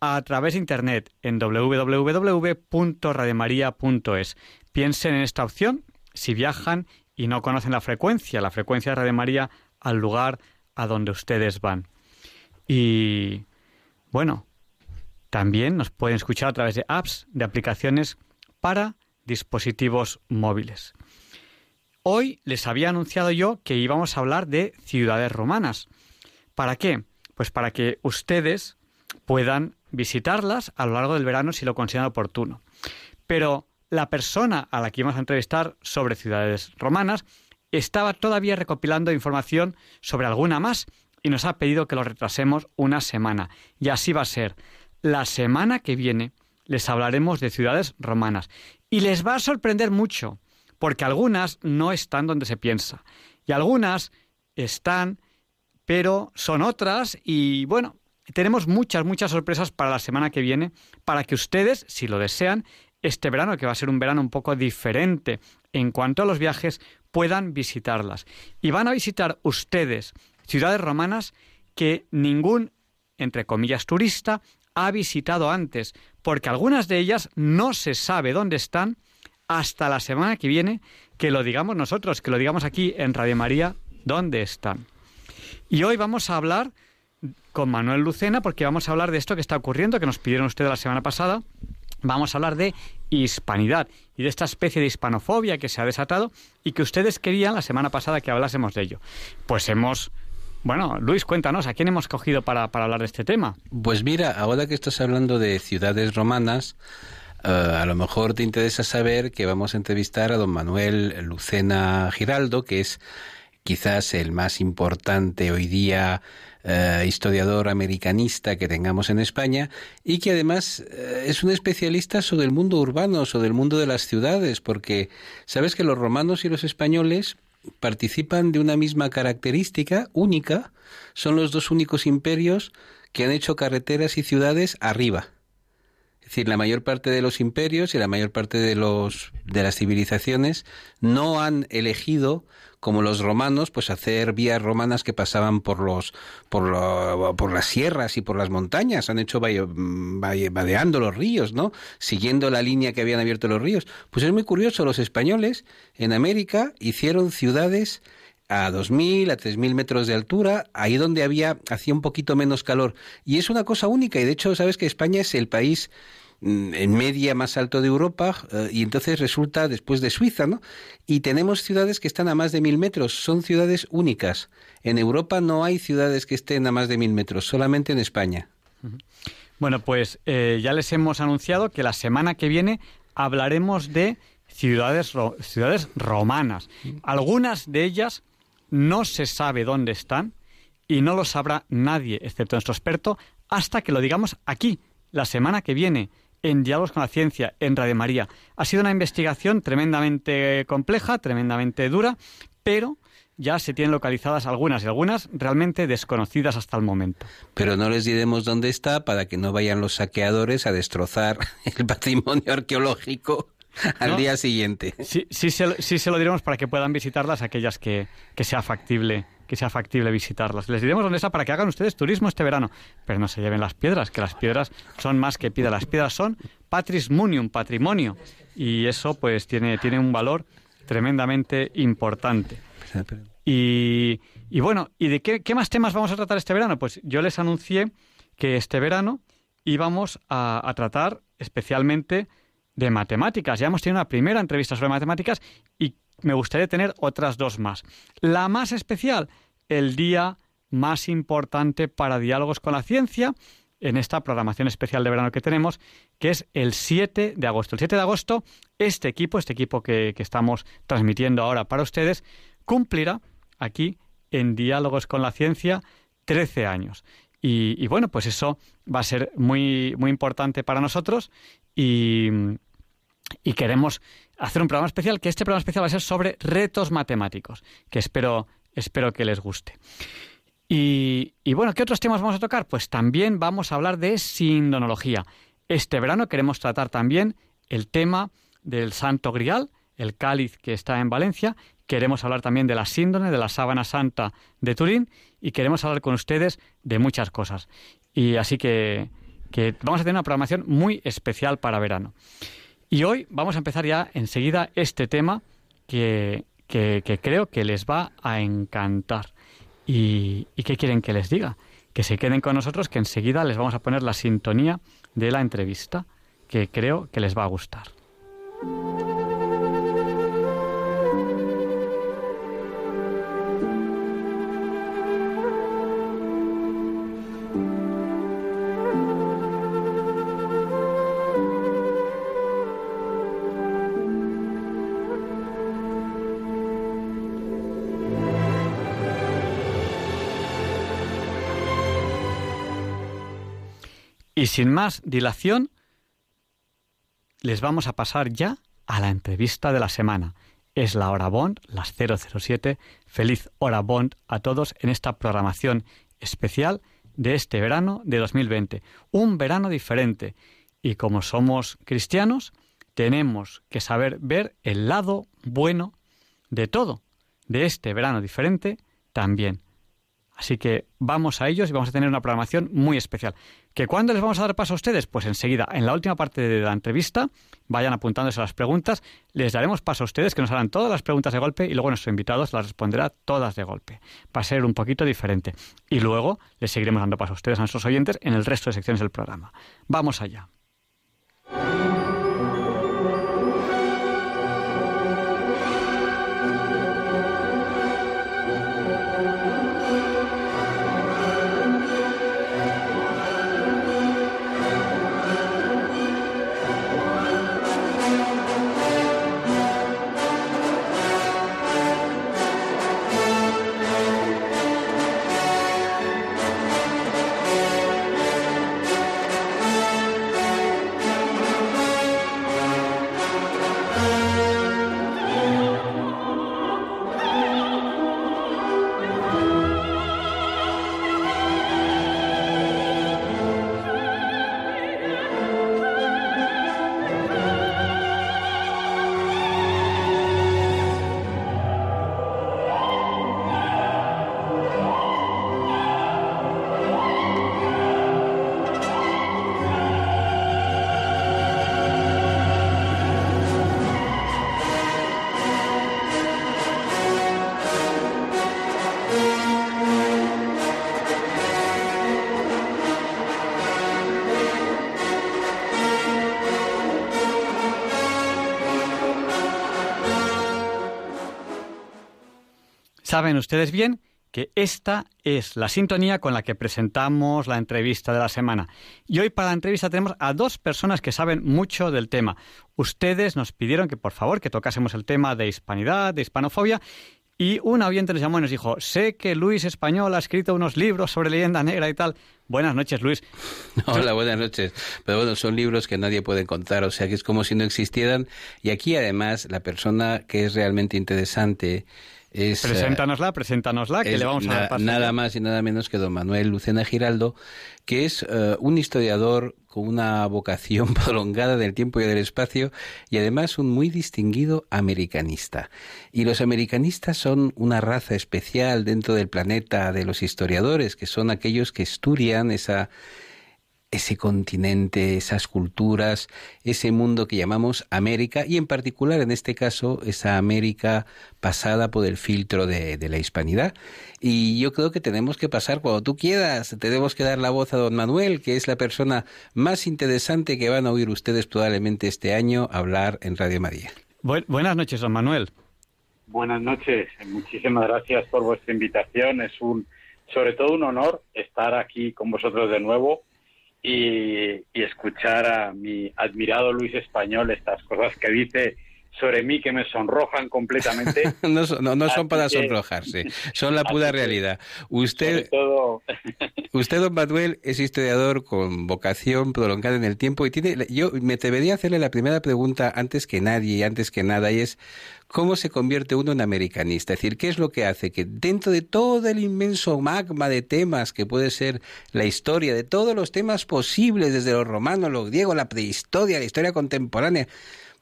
a través de Internet en www.rademaria.es. Piensen en esta opción si viajan y no conocen la frecuencia, la frecuencia de Radio María al lugar a donde ustedes van. Y bueno, también nos pueden escuchar a través de apps, de aplicaciones para dispositivos móviles. Hoy les había anunciado yo que íbamos a hablar de ciudades romanas. ¿Para qué? Pues para que ustedes puedan visitarlas a lo largo del verano si lo consideran oportuno. Pero la persona a la que íbamos a entrevistar sobre ciudades romanas estaba todavía recopilando información sobre alguna más y nos ha pedido que lo retrasemos una semana. Y así va a ser. La semana que viene les hablaremos de ciudades romanas. Y les va a sorprender mucho, porque algunas no están donde se piensa. Y algunas están, pero son otras. Y bueno, tenemos muchas, muchas sorpresas para la semana que viene, para que ustedes, si lo desean, este verano, que va a ser un verano un poco diferente en cuanto a los viajes, puedan visitarlas. Y van a visitar ustedes ciudades romanas que ningún, entre comillas, turista ha visitado antes, porque algunas de ellas no se sabe dónde están hasta la semana que viene, que lo digamos nosotros, que lo digamos aquí en Radio María, dónde están. Y hoy vamos a hablar con Manuel Lucena porque vamos a hablar de esto que está ocurriendo, que nos pidieron ustedes la semana pasada. Vamos a hablar de hispanidad y de esta especie de hispanofobia que se ha desatado y que ustedes querían la semana pasada que hablásemos de ello. Pues hemos bueno, Luis, cuéntanos, ¿a quién hemos cogido para, hablar de este tema? Pues mira, ahora que estás hablando de ciudades romanas, eh, a lo mejor te interesa saber que vamos a entrevistar a don Manuel Lucena Giraldo, que es quizás el más importante hoy día eh, historiador americanista que tengamos en España y que además eh, es un especialista sobre el mundo urbano, sobre el mundo de las ciudades, porque sabes que los romanos y los españoles participan de una misma característica única, son los dos únicos imperios que han hecho carreteras y ciudades arriba. Decir, la mayor parte de los imperios y la mayor parte de los de las civilizaciones no han elegido como los romanos, pues hacer vías romanas que pasaban por los por, por las sierras y por las montañas, han hecho vadeando los ríos, ¿no? Siguiendo la línea que habían abierto los ríos. Pues es muy curioso, los españoles en América hicieron ciudades a 2.000, a 3.000 metros de altura, ahí donde había, hacía un poquito menos calor. Y es una cosa única, y de hecho, sabes que España es el país en media más alto de Europa eh, y entonces resulta después de Suiza, ¿no? Y tenemos ciudades que están a más de mil metros, son ciudades únicas. En Europa no hay ciudades que estén a más de mil metros, solamente en España. Bueno, pues eh, ya les hemos anunciado que la semana que viene hablaremos de ciudades, ciudades romanas. Algunas de ellas no se sabe dónde están y no lo sabrá nadie, excepto nuestro experto, hasta que lo digamos aquí, la semana que viene en Diálogos con la Ciencia, en Radio María. Ha sido una investigación tremendamente compleja, tremendamente dura, pero ya se tienen localizadas algunas y algunas realmente desconocidas hasta el momento. Pero no les diremos dónde está para que no vayan los saqueadores a destrozar el patrimonio arqueológico al día siguiente. Sí, sí, se, sí se lo diremos para que puedan visitarlas aquellas que, que sea factible que sea factible visitarlas. Les diremos dónde está para que hagan ustedes turismo este verano, pero no se lleven las piedras, que las piedras son más que piedras, las piedras son patrimonium, patrimonio, y eso pues tiene, tiene un valor tremendamente importante. Y, y bueno, ¿y de qué, qué más temas vamos a tratar este verano? Pues yo les anuncié que este verano íbamos a, tratar especialmente de matemáticas. Ya hemos tenido una primera entrevista sobre matemáticas y me gustaría tener otras dos más. La más especial, el día más importante para diálogos con la ciencia en esta programación especial de verano que tenemos, que es el 7 de agosto. El 7 de agosto, este equipo, este equipo que, estamos transmitiendo ahora para ustedes, cumplirá aquí en Diálogos con la Ciencia 13 años. Y, bueno, pues eso va a ser muy, muy importante para nosotros y, queremos hacer un programa especial, que este programa especial va a ser sobre retos matemáticos, que espero, espero que les guste. Y, y, bueno, ¿qué otros temas vamos a tocar? Pues también vamos a hablar de sindonología. Este verano queremos tratar también el tema del Santo Grial, el cáliz que está en Valencia, Queremos hablar también de la síndrome, de la sábana santa de Turín y queremos hablar con ustedes de muchas cosas. Y así que, vamos a tener una programación muy especial para verano. Y hoy vamos a empezar ya enseguida este tema que, creo que les va a encantar. ¿Y, ¿Y qué quieren que les diga? Que se queden con nosotros, que enseguida les vamos a poner la sintonía de la entrevista, que creo que les va a gustar. Sin más dilación, les vamos a pasar ya a la entrevista de la semana. Es la hora Bond, las 007. Feliz hora Bond a todos en esta programación especial de este verano de 2020. Un verano diferente. Y como somos cristianos, tenemos que saber ver el lado bueno de todo, de este verano diferente también. Así que vamos a ellos y vamos a tener una programación muy especial. ¿Que cuándo les vamos a dar paso a ustedes? Pues enseguida, en la última parte de la entrevista, vayan apuntándose a las preguntas, les daremos paso a ustedes que nos harán todas las preguntas de golpe y luego nuestro invitado las responderá todas de golpe. Va a ser un poquito diferente. Y luego les seguiremos dando paso a ustedes, a nuestros oyentes, en el resto de secciones del programa. Vamos allá. Saben ustedes bien que esta es la sintonía con la que presentamos la entrevista de la semana. Y hoy para la entrevista tenemos a dos personas que saben mucho del tema. Ustedes nos pidieron que por favor que tocásemos el tema de hispanidad, de hispanofobia, y un oyente nos llamó y nos dijo, sé que Luis Español ha escrito unos libros sobre leyenda negra y tal. Buenas noches, Luis. Hola, buenas noches. Pero bueno, son libros que nadie puede contar, o sea que es como si no existieran. Y aquí además la persona que es realmente interesante es, preséntanosla, preséntanosla, que le vamos a dar Nada más y nada menos que don Manuel Lucena Giraldo, que es eh, un historiador con una vocación prolongada del tiempo y del espacio y además un muy distinguido americanista. Y los americanistas son una raza especial dentro del planeta de los historiadores, que son aquellos que estudian esa ese continente, esas culturas, ese mundo que llamamos América y en particular en este caso esa América pasada por el filtro de, la hispanidad. Y yo creo que tenemos que pasar cuando tú quieras, tenemos que dar la voz a don Manuel, que es la persona más interesante que van a oír ustedes probablemente este año hablar en Radio María. buenas noches, don Manuel. Buenas noches, muchísimas gracias por vuestra invitación. Es un, sobre todo un honor estar aquí con vosotros de nuevo y, escuchar a mi admirado Luis Español estas cosas que dice sobre mí que me sonrojan completamente. no, no, son para sonrojarse, son la pura realidad. Usted, usted, don Manuel, es historiador con vocación prolongada en el tiempo y tiene, yo me debería hacerle la primera pregunta antes que nadie y antes que nada y es, ¿Cómo se convierte uno en americanista? Es decir, ¿qué es lo que hace que dentro de todo el inmenso magma de temas que puede ser la historia, de todos los temas posibles, desde los romanos, los griegos, la prehistoria, la historia contemporánea,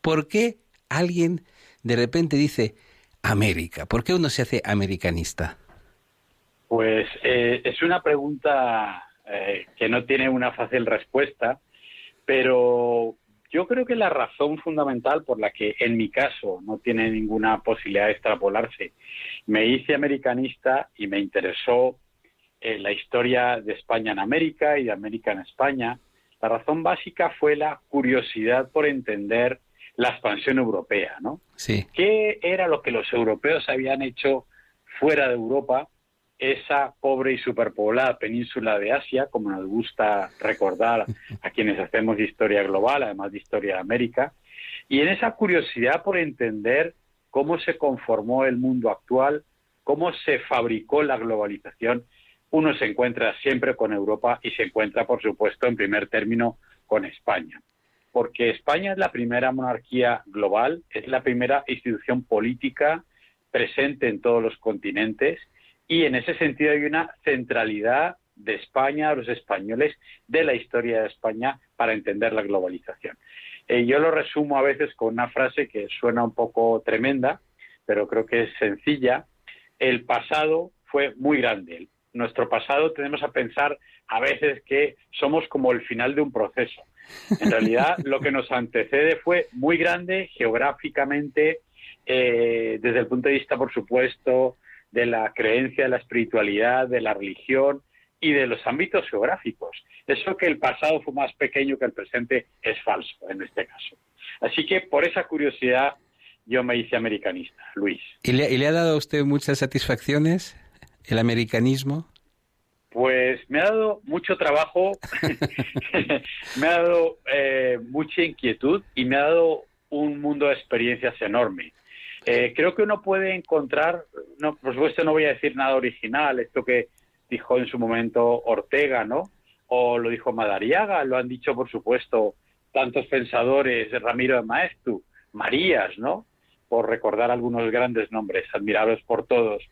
¿por qué alguien de repente dice América? ¿Por qué uno se hace americanista? Pues eh, es una pregunta eh, que no tiene una fácil respuesta, pero yo creo que la razón fundamental por la que en mi caso no tiene ninguna posibilidad de extrapolarse, me hice americanista y me interesó eh, la historia de España en América y de América en España, la razón básica fue la curiosidad por entender la expansión europea, ¿no? Sí. ¿Qué era lo que los europeos habían hecho fuera de Europa esa pobre y superpoblada península de Asia, como nos gusta recordar a quienes hacemos historia global, además de historia de América, y en esa curiosidad por entender cómo se conformó el mundo actual, cómo se fabricó la globalización, uno se encuentra siempre con Europa y se encuentra, por supuesto, en primer término con España. Porque España es la primera monarquía global, es la primera institución política presente en todos los continentes y en ese sentido hay una centralidad de España, de los españoles, de la historia de España para entender la globalización. Eh, yo lo resumo a veces con una frase que suena un poco tremenda, pero creo que es sencilla. El pasado fue muy grande. Nuestro pasado tenemos a pensar a veces que somos como el final de un proceso. En realidad, lo que nos antecede fue muy grande geográficamente, eh, desde el punto de vista, por supuesto, de la creencia, de la espiritualidad, de la religión y de los ámbitos geográficos. Eso que el pasado fue más pequeño que el presente es falso en este caso. Así que por esa curiosidad yo me hice americanista, Luis. ¿Y le, ha dado a usted muchas satisfacciones el americanismo? Pues me ha dado mucho trabajo, me ha dado eh, mucha inquietud y me ha dado un mundo de experiencias enorme. Eh, creo que uno puede encontrar, no, por supuesto no voy a decir nada original, esto que dijo en su momento Ortega, ¿no? O lo dijo Madariaga, lo han dicho, por supuesto, tantos pensadores, Ramiro de Maestu, Marías, ¿no? Por recordar algunos grandes nombres, admirados por todos.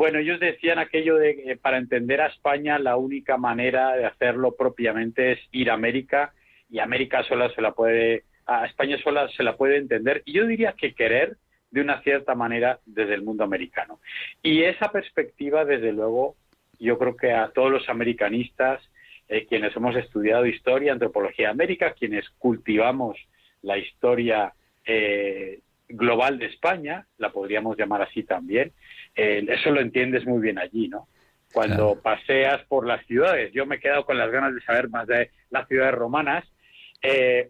Bueno, ellos decían aquello de que para entender a España la única manera de hacerlo propiamente es ir a América y América sola se la puede, a España sola se la puede entender. Y yo diría que querer de una cierta manera desde el mundo americano. Y esa perspectiva, desde luego, yo creo que a todos los americanistas, eh, quienes hemos estudiado historia, antropología de América, quienes cultivamos la historia eh, global de España, la podríamos llamar así también, eh, eso lo entiendes muy bien allí, ¿no? Cuando paseas por las ciudades, yo me he quedado con las ganas de saber más de las ciudades romanas,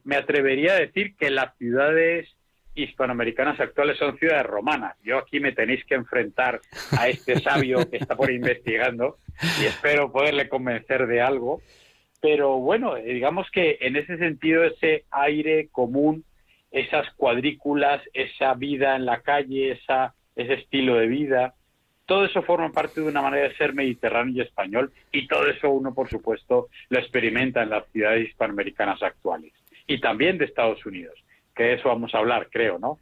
me atrevería a decir que las ciudades hispanoamericanas actuales son ciudades romanas. Yo aquí me tenéis que enfrentar a este sabio que está por investigando y espero poderle convencer de algo. Pero bueno, eh, digamos que en ese sentido ese aire común, esas cuadrículas, esa vida en la calle, esa, ese estilo de vida, todo eso forma parte de una manera de ser mediterráneo y español y todo eso uno, por supuesto, lo experimenta en las ciudades hispanoamericanas actuales y también de Estados Unidos de eso vamos a hablar, creo, ¿no?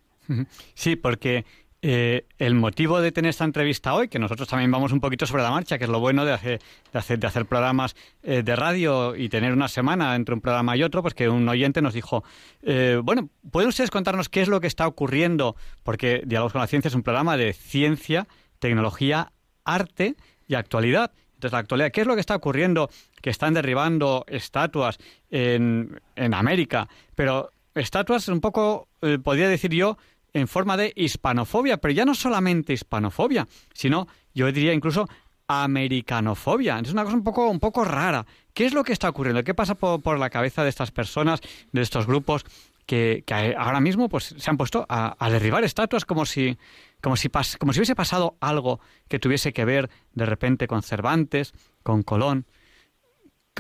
Sí, porque eh, el motivo de tener esta entrevista hoy, que nosotros también vamos un poquito sobre la marcha, que es lo bueno de hacer, de hacer, de hacer programas eh, de radio y tener una semana entre un programa y otro, pues que un oyente nos dijo, eh, bueno, ¿pueden ustedes contarnos qué es lo que está ocurriendo? Porque Diálogos con la Ciencia es un programa de ciencia, tecnología, arte y actualidad. Entonces, la actualidad, ¿qué es lo que está ocurriendo? Que están derribando estatuas en, en América, pero estatuas un poco, eh, podría decir yo, en forma de hispanofobia, pero ya no solamente hispanofobia, sino yo diría incluso americanofobia. Es una cosa un poco, un poco rara. ¿Qué es lo que está ocurriendo? ¿Qué pasa por, la cabeza de estas personas, de estos grupos que, ahora mismo pues, se han puesto a, derribar estatuas como si, como, si como si hubiese pasado algo que tuviese que ver de repente con Cervantes, con Colón?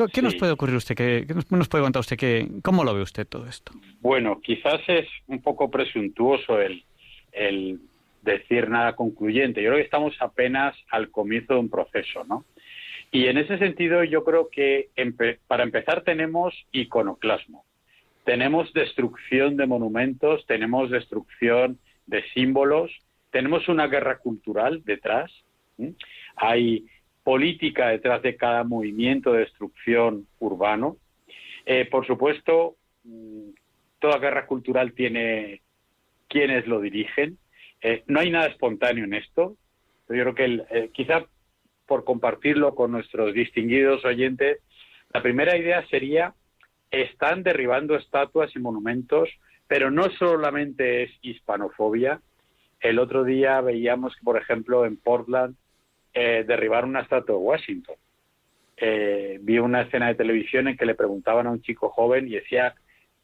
¿Qué, nos puede ocurrir usted? ¿Qué, nos, puede contar usted? ¿Qué, ¿Cómo lo ve usted todo esto? Bueno, quizás es un poco presuntuoso el, el decir nada concluyente. Yo creo que estamos apenas al comienzo de un proceso, ¿no? Y en ese sentido yo creo que para empezar tenemos iconoclasmo, tenemos destrucción de monumentos, tenemos destrucción de símbolos, tenemos una guerra cultural detrás, hay política detrás de cada movimiento de destrucción urbano. Eh, por supuesto, mm, toda guerra cultural tiene quienes lo dirigen, eh, no hay nada espontáneo en esto. Yo creo que eh, quizá por compartirlo con nuestros distinguidos oyentes, la primera idea sería, están derribando estatuas y monumentos, pero no solamente es hispanofobia. El otro día veíamos que, por ejemplo, en Portland eh, derribaron una estatua de Washington. vi una escena de televisión en que le preguntaban a un chico joven y decía,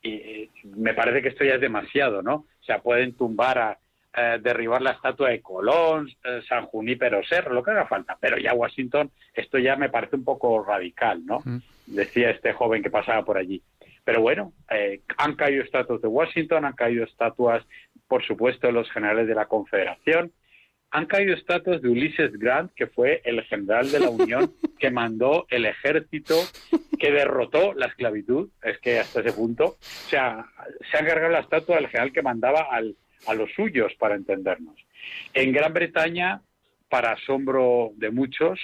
y, me parece que esto ya es demasiado, ¿no? O sea, pueden tumbar a, eh, derribar la estatua de Colón, eh, San Junípero Serra, lo que haga falta. Pero ya Washington, esto ya me parece un poco radical, ¿no? Decía este joven que pasaba por allí. Pero bueno, eh, han caído estatuas de Washington, han caído estatuas, por supuesto, de los generales de la Confederación, han caído estatuas de Ulises Grant, que fue el general de la Unión que mandó el ejército que derrotó la esclavitud, es que hasta ese punto, o sea, se ha cargado la estatua del general que mandaba al, a los suyos, para entendernos. En Gran Bretaña, para asombro de muchos,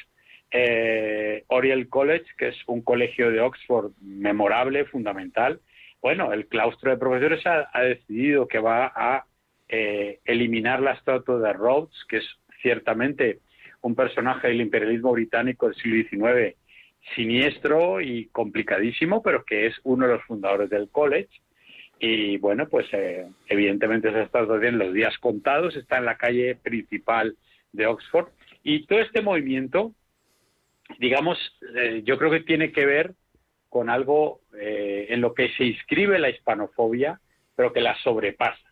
eh, Oriel College, que es un colegio de Oxford memorable, fundamental, bueno, el claustro de profesores ha, decidido que va a eh, eliminar la estatua de Rhodes, que es ciertamente un personaje del imperialismo británico del siglo XIX siniestro y complicadísimo, pero que es uno de los fundadores del college. Y bueno, pues eh, evidentemente se está en los días contados, está en la calle principal de Oxford. Y todo este movimiento, digamos, eh, yo creo que tiene que ver con algo eh, en lo que se inscribe la hispanofobia, pero que la sobrepasa.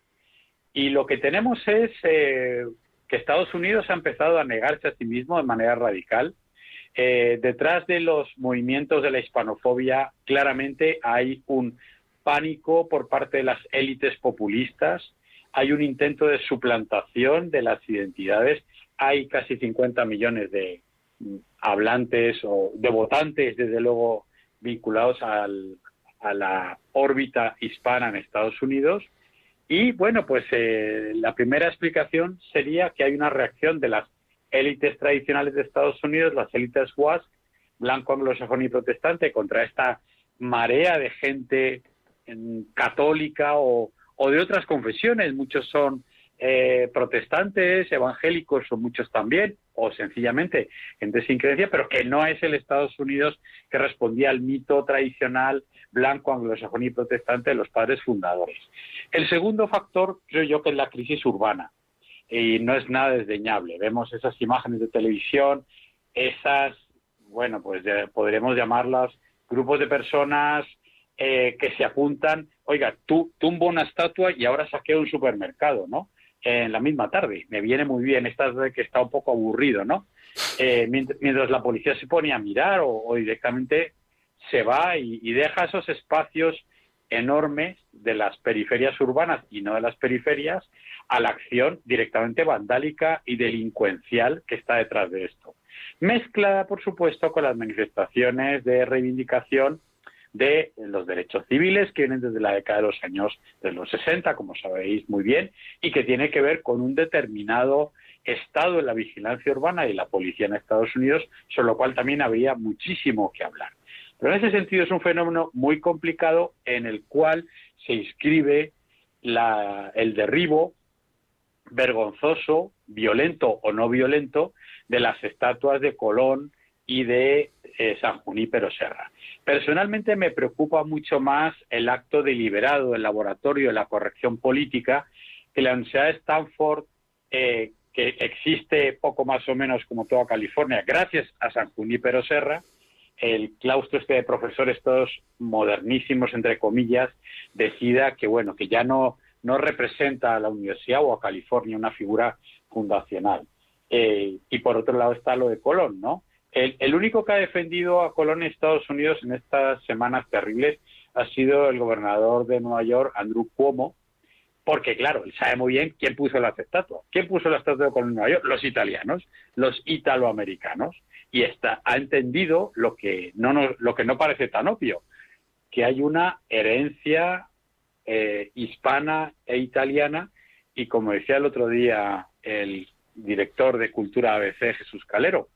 Y lo que tenemos es que Estados Unidos ha empezado a negarse a sí mismo de manera radical. detrás de los movimientos de la hispanofobia, claramente hay un pánico por parte de las élites populistas, hay un intento de suplantación de las identidades, hay casi 50 millones de mm, hablantes o de votantes, desde luego, vinculados a la órbita hispana en Estados Unidos. Y bueno, pues eh, la primera explicación sería que hay una reacción de las élites tradicionales de Estados Unidos, las élites WASP, blanco, anglosajón y protestante, contra esta marea de gente católica o, de otras confesiones. Muchos son eh, protestantes, evangélicos o muchos también, o sencillamente gente sin creencia, pero que no es el Estados Unidos que respondía al mito tradicional blanco, anglosajón y protestante de los padres fundadores. El segundo factor, creo yo, que es la crisis urbana, y no es nada desdeñable. Vemos esas imágenes de televisión, esas, bueno, pues podremos llamarlas grupos de personas eh, que se apuntan, oiga, tú tumbo una estatua y ahora saqueo un supermercado, ¿no? En la misma tarde. Me viene muy bien, esta de que está un poco aburrido, ¿no? Eh, mientras, la policía se pone a mirar o, directamente se va y, deja esos espacios enormes de las periferias urbanas y no de las periferias a la acción directamente vandálica y delincuencial que está detrás de esto. Mezclada, por supuesto, con las manifestaciones de reivindicación de los derechos civiles que vienen desde la década de los años de los 60, como sabéis muy bien, y que tiene que ver con un determinado estado en la vigilancia urbana y la policía en Estados Unidos, sobre lo cual también habría muchísimo que hablar. Pero en ese sentido es un fenómeno muy complicado en el cual se inscribe el derribo vergonzoso, violento o no violento, de las estatuas de Colón, y de eh, San Junípero Serra. Personalmente me preocupa mucho más el acto deliberado del laboratorio de la corrección política que la Universidad de Stanford, eh, que existe poco más o menos como toda California, gracias a San Junípero Serra, el claustro este de profesores todos modernísimos, entre comillas, decida que, bueno, que ya no, no representa a la universidad o a California una figura fundacional. Eh, y por otro lado está lo de Colón, ¿no? El, el, único que ha defendido a Colón en Estados Unidos en estas semanas terribles ha sido el gobernador de Nueva York, Andrew Cuomo, porque claro, él sabe muy bien quién puso la estatua. ¿Quién puso la estatua de Colón en Nueva York? Los italianos, los italoamericanos y está, ha entendido lo que no lo que no parece tan obvio, que hay una herencia eh, hispana e italiana y como decía el otro día el director de Cultura ABC, Jesús Calero,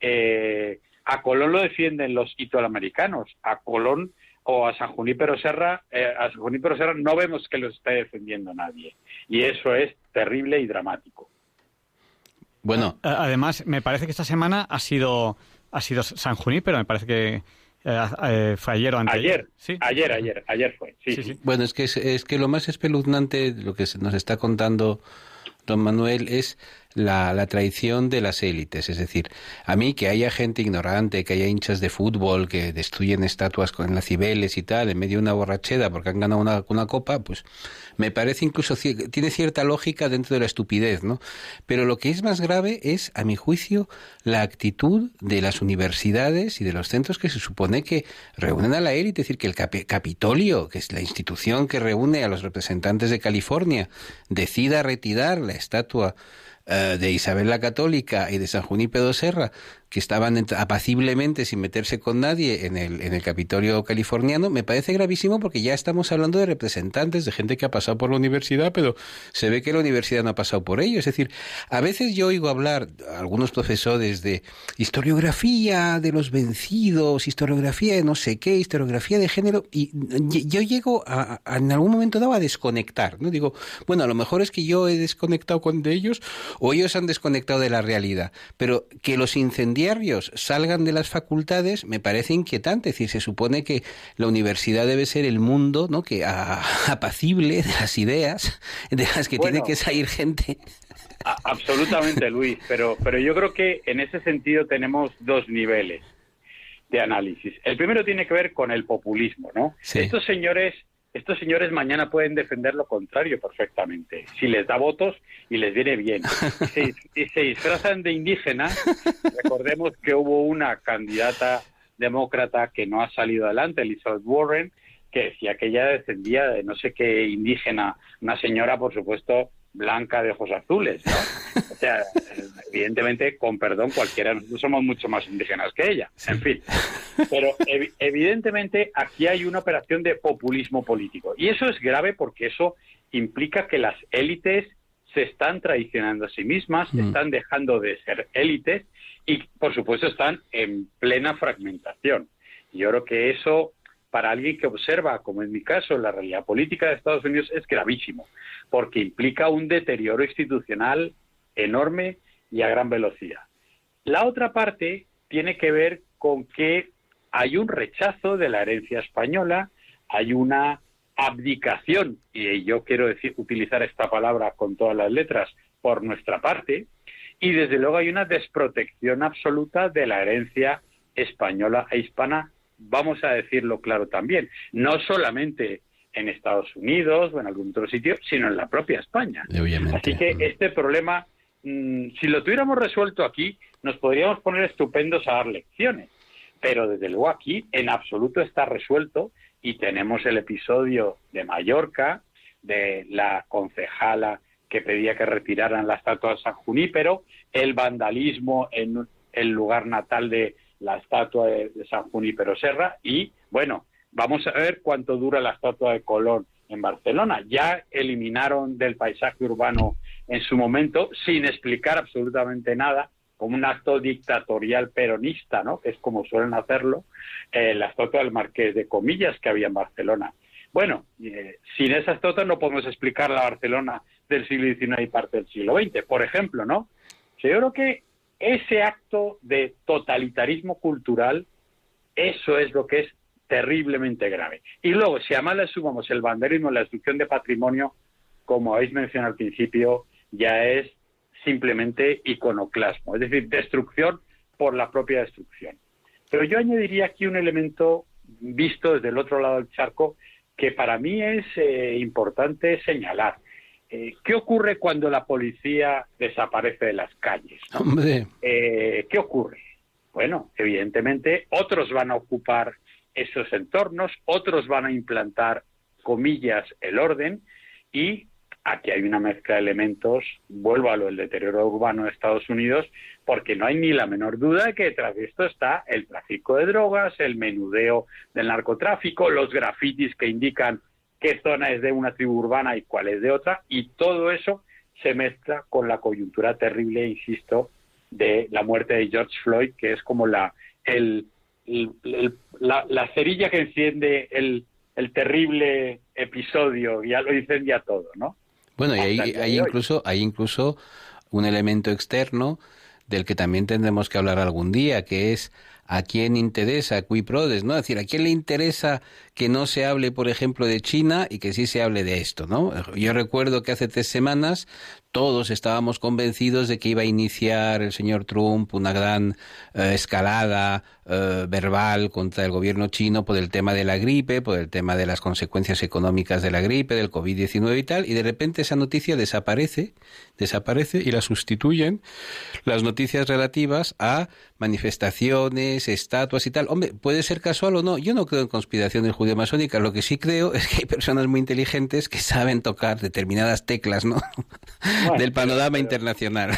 eh, a Colón lo defienden los italoamericanos, a Colón o a San Junípero Serra, eh, a San Junípero Serra no vemos que lo esté defendiendo nadie. Y eso es terrible y dramático. Bueno. Además, me parece que esta semana ha sido, ha sido San pero me parece que eh, eh, fue ayer o antes. Ayer, ¿Sí? ayer, ayer, ayer fue. Sí, sí, Bueno, es que, es, que lo más espeluznante, lo que nos está contando don Manuel, es la, traición de las élites. Es decir, a mí que haya gente ignorante, que haya hinchas de fútbol que destruyen estatuas con las cibeles y tal, en medio de una borrachera porque han ganado una, copa, pues me parece incluso, tiene cierta lógica dentro de la estupidez, ¿no? Pero lo que es más grave es, a mi juicio, la actitud de las universidades y de los centros que se supone que reúnen a la élite, es decir, que el Capitolio, que es la institución que reúne a los representantes de California, decida retirar la estatua de Isabel la Católica y de San Junípero Serra, que estaban apaciblemente sin meterse con nadie en el, en el Capitolio californiano, me parece gravísimo porque ya estamos hablando de representantes, de gente que ha pasado por la universidad, pero se ve que la universidad no ha pasado por ello. Es decir, a veces yo oigo hablar a algunos profesores de historiografía de los vencidos, historiografía de no sé qué, historiografía de género, y yo llego a, en algún momento dado a desconectar, ¿no? Digo, bueno, a lo mejor es que yo he desconectado con de ellos o ellos han desconectado de la realidad, pero que los incendios salgan de las facultades me parece inquietante. Es decir, se supone que la universidad debe ser el mundo ¿no? que apacible de las ideas, de las que tiene que salir gente. absolutamente, Luis, pero, pero yo creo que en ese sentido tenemos dos niveles de análisis. El primero tiene que ver con el populismo, ¿no? Estos señores estos señores mañana pueden defender lo contrario perfectamente, si les da votos y les viene bien. Y se, disfrazan de indígenas, recordemos que hubo una candidata demócrata que no ha salido adelante, Elizabeth Warren, que decía que ella descendía de no sé qué indígena, una señora, por supuesto, blanca de ojos azules, ¿no? O sea, evidentemente, con perdón, cualquiera nosotros somos mucho más indígenas que ella, en fin. Pero evidentemente aquí hay una operación de populismo político. Y eso es grave porque eso implica que las élites se están traicionando a sí mismas, mm. están dejando de ser élites y, por supuesto, están en plena fragmentación. Y yo creo que eso para alguien que observa, como en mi caso, la realidad política de Estados Unidos es gravísimo, porque implica un deterioro institucional enorme y a gran velocidad. La otra parte tiene que ver con que hay un rechazo de la herencia española, hay una abdicación, y yo quiero decir, utilizar esta palabra con todas las letras, por nuestra parte, y desde luego hay una desprotección absoluta de la herencia española e hispana vamos a decirlo claro también, no solamente en Estados Unidos o en algún otro sitio, sino en la propia España. Así que este problema, mm, si lo tuviéramos resuelto aquí, nos podríamos poner estupendos a dar lecciones. Pero desde luego aquí en absoluto está resuelto y tenemos el episodio de Mallorca, de la concejala que pedía que retiraran la estatua de San Junípero, el vandalismo en el lugar natal de la estatua de, San Junípero Serra y, bueno, vamos a ver cuánto dura la estatua de Colón en Barcelona. Ya eliminaron del paisaje urbano en su momento, sin explicar absolutamente nada, como un acto dictatorial peronista, ¿no? Es como suelen hacerlo, eh, la estatua del Marqués de Comillas que había en Barcelona. Bueno, eh, sin esa estatua no podemos explicar la Barcelona del siglo XIX y parte del siglo XX, por ejemplo, ¿no? Yo creo que ese acto de totalitarismo cultural, eso es lo que es terriblemente grave. Y luego, si además le sumamos el banderismo, la destrucción de patrimonio, como habéis mencionado al principio, ya es simplemente iconoclasmo, es decir, destrucción por la propia destrucción. Pero yo añadiría aquí un elemento visto desde el otro lado del charco que para mí es eh, importante señalar. Eh, ¿Qué ocurre cuando la policía desaparece de las calles? Hombre. Eh, ¿Qué ocurre? Bueno, evidentemente otros van a ocupar esos entornos, otros van a implantar, comillas, el orden y aquí hay una mezcla de elementos, vuelvo a lo del deterioro urbano de Estados Unidos, porque no hay ni la menor duda de que detrás de esto está el tráfico de drogas, el menudeo del narcotráfico, los grafitis que indican qué zona es de una tribu urbana y cuál es de otra, y todo eso se mezcla con la coyuntura terrible, insisto, de la muerte de George Floyd, que es como la, el, la, cerilla que enciende el, el terrible episodio, ya lo incendia todo, ¿no? Bueno, y hay, incluso, hay incluso un elemento externo del que también tendremos que hablar algún día, que es a quién interesa qui prodes, ¿no? Es decir, a quién le interesa que no se hable, por ejemplo, de China y que sí se hable de esto, ¿no? Yo recuerdo que hace tres semanas todos estábamos convencidos de que iba a iniciar el señor Trump una gran eh, escalada eh, verbal contra el gobierno chino por el tema de la gripe, por el tema de las consecuencias económicas de la gripe, del COVID-19 y tal, y de repente esa noticia desaparece, desaparece y la sustituyen las noticias relativas a manifestaciones, estatuas y tal. Hombre, puede ser casual o no. Yo no creo en conspiraciones judeo-masónicas. Lo que sí creo es que hay personas muy inteligentes que saben tocar determinadas teclas, ¿no? del panorama internacional.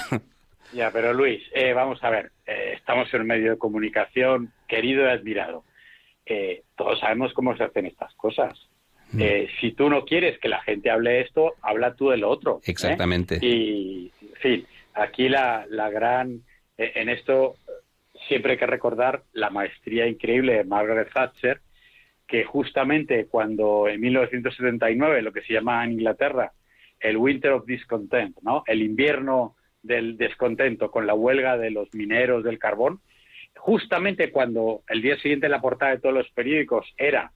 Ya, pero Luis, eh, vamos a ver, eh, estamos en un medio de comunicación querido y admirado. Eh, todos sabemos cómo se hacen estas cosas. Mm. si tú no quieres que la gente hable de esto, habla tú de lo otro. Exactamente. Y, en fin, aquí la, la gran. en esto siempre hay que recordar la maestría increíble de Margaret Thatcher, que justamente cuando en 1979, lo que se llama en Inglaterra el Winter of Discontent, ¿no? El invierno del descontento con la huelga de los mineros del carbón, justamente cuando el día siguiente la portada de todos los periódicos era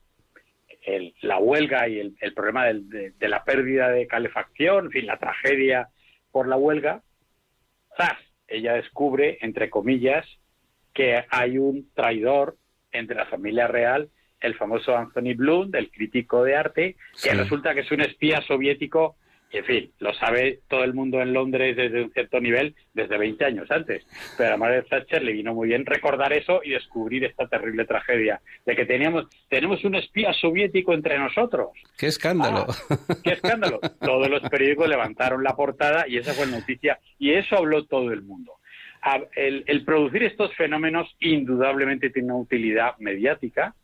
la huelga y el, problema de, la pérdida de calefacción, en fin, la tragedia por la huelga, ¡zas! ella descubre, entre comillas, que hay un traidor entre la familia real, el famoso Anthony Bloom, del crítico de arte, que resulta que es un espía soviético en fin, lo sabe todo el mundo en Londres desde un cierto nivel desde 20 años antes. Pero a Margaret Thatcher le vino muy bien recordar eso y descubrir esta terrible tragedia de que teníamos tenemos un espía soviético entre nosotros. ¡Qué escándalo! Ah, ¡Qué escándalo! Todos los periódicos levantaron la portada y esa fue la noticia y eso habló todo el mundo. El, el producir estos fenómenos indudablemente tiene una utilidad mediática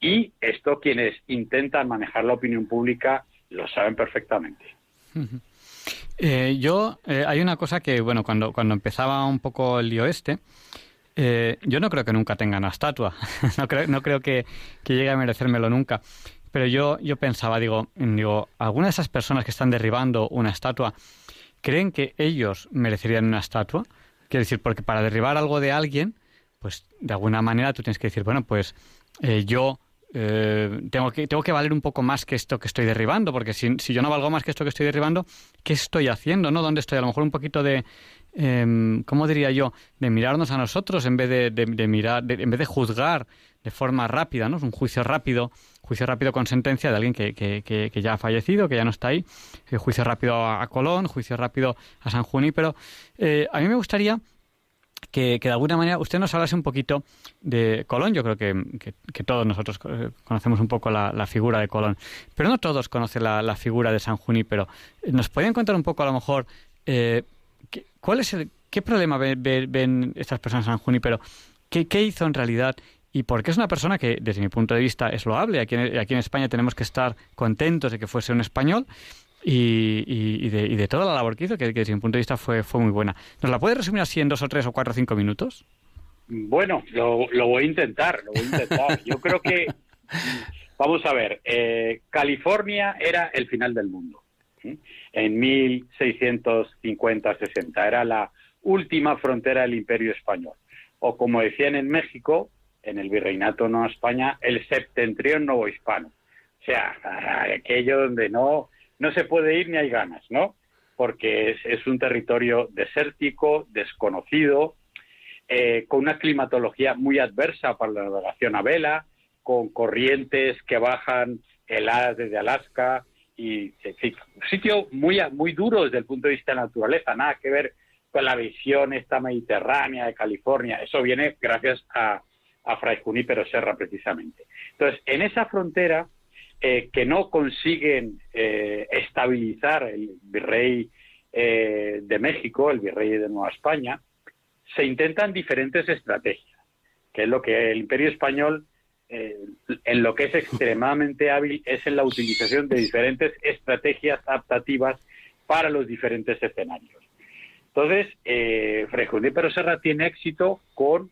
y esto quienes intentan manejar la opinión pública lo saben perfectamente. Eh, yo, eh, hay una cosa que, bueno, cuando, cuando empezaba un poco el lío este, eh, yo no creo que nunca tenga una estatua, no creo, no creo que, llegue a merecérmelo nunca. Pero yo, yo pensaba, digo, digo, algunas de esas personas que están derribando una estatua, ¿creen que ellos merecerían una estatua? Quiero decir, porque para derribar algo de alguien, pues de alguna manera tú tienes que decir, bueno, pues yo eh, tengo, que, tengo que valer un poco más que esto que estoy derribando, porque si, si, yo no valgo más que esto que estoy derribando, ¿qué estoy haciendo? ¿no? ¿Dónde estoy? A lo mejor un poquito de, eh, ¿cómo diría yo? De mirarnos a nosotros en vez de, de, mirar, en vez de juzgar de forma rápida, ¿no? Es un juicio rápido, juicio rápido con sentencia de alguien que, que, que, ya ha fallecido, que ya no está ahí, eh, juicio rápido a, Colón, juicio rápido a San Junípero. Eh, a mí me gustaría que, de alguna manera usted nos hablase un poquito de Colón. Yo creo que, todos nosotros conocemos un poco la, figura de Colón, pero no todos conocen la, figura de San Junípero. ¿Nos podrían contar un poco, a lo mejor, eh, cuál es el, qué problema ven, estas personas en San Junípero? ¿Qué, ¿Qué hizo en realidad y porque es una persona que, desde mi punto de vista, es loable. Aquí aquí en España tenemos que estar contentos de que fuese un español y, de, toda la labor que hizo, que, desde mi punto de vista fue, fue muy buena. ¿Nos la puede resumir así en dos o tres o cuatro o cinco minutos? Bueno, lo, voy a intentar, lo voy a intentar. Yo creo que, vamos a ver, eh, California era el final del mundo. En 1650-60 era la última frontera del Imperio Español. O como decían en México, en el Virreinato Nueva España, el septentrión novohispano. O sea, aquello donde no, no se puede ir ni hay ganas, ¿no? Porque es, un territorio desértico, desconocido, eh, con una climatología muy adversa para la navegación a vela, con corrientes que bajan heladas desde Alaska y un sitio muy muy duro desde el punto de vista de la naturaleza, nada que ver con la visión esta mediterránea de California. Eso viene gracias a, a Fray Junípero Serra precisamente. Entonces, en esa frontera eh, que no consiguen eh, estabilizar el virrey de México, el virrey de Nueva España, se intentan diferentes estrategias, que es lo que el imperio español eh, en lo que es extremadamente hábil es en la utilización de diferentes estrategias adaptativas para los diferentes escenarios. Entonces, eh, Pero Serra tiene éxito con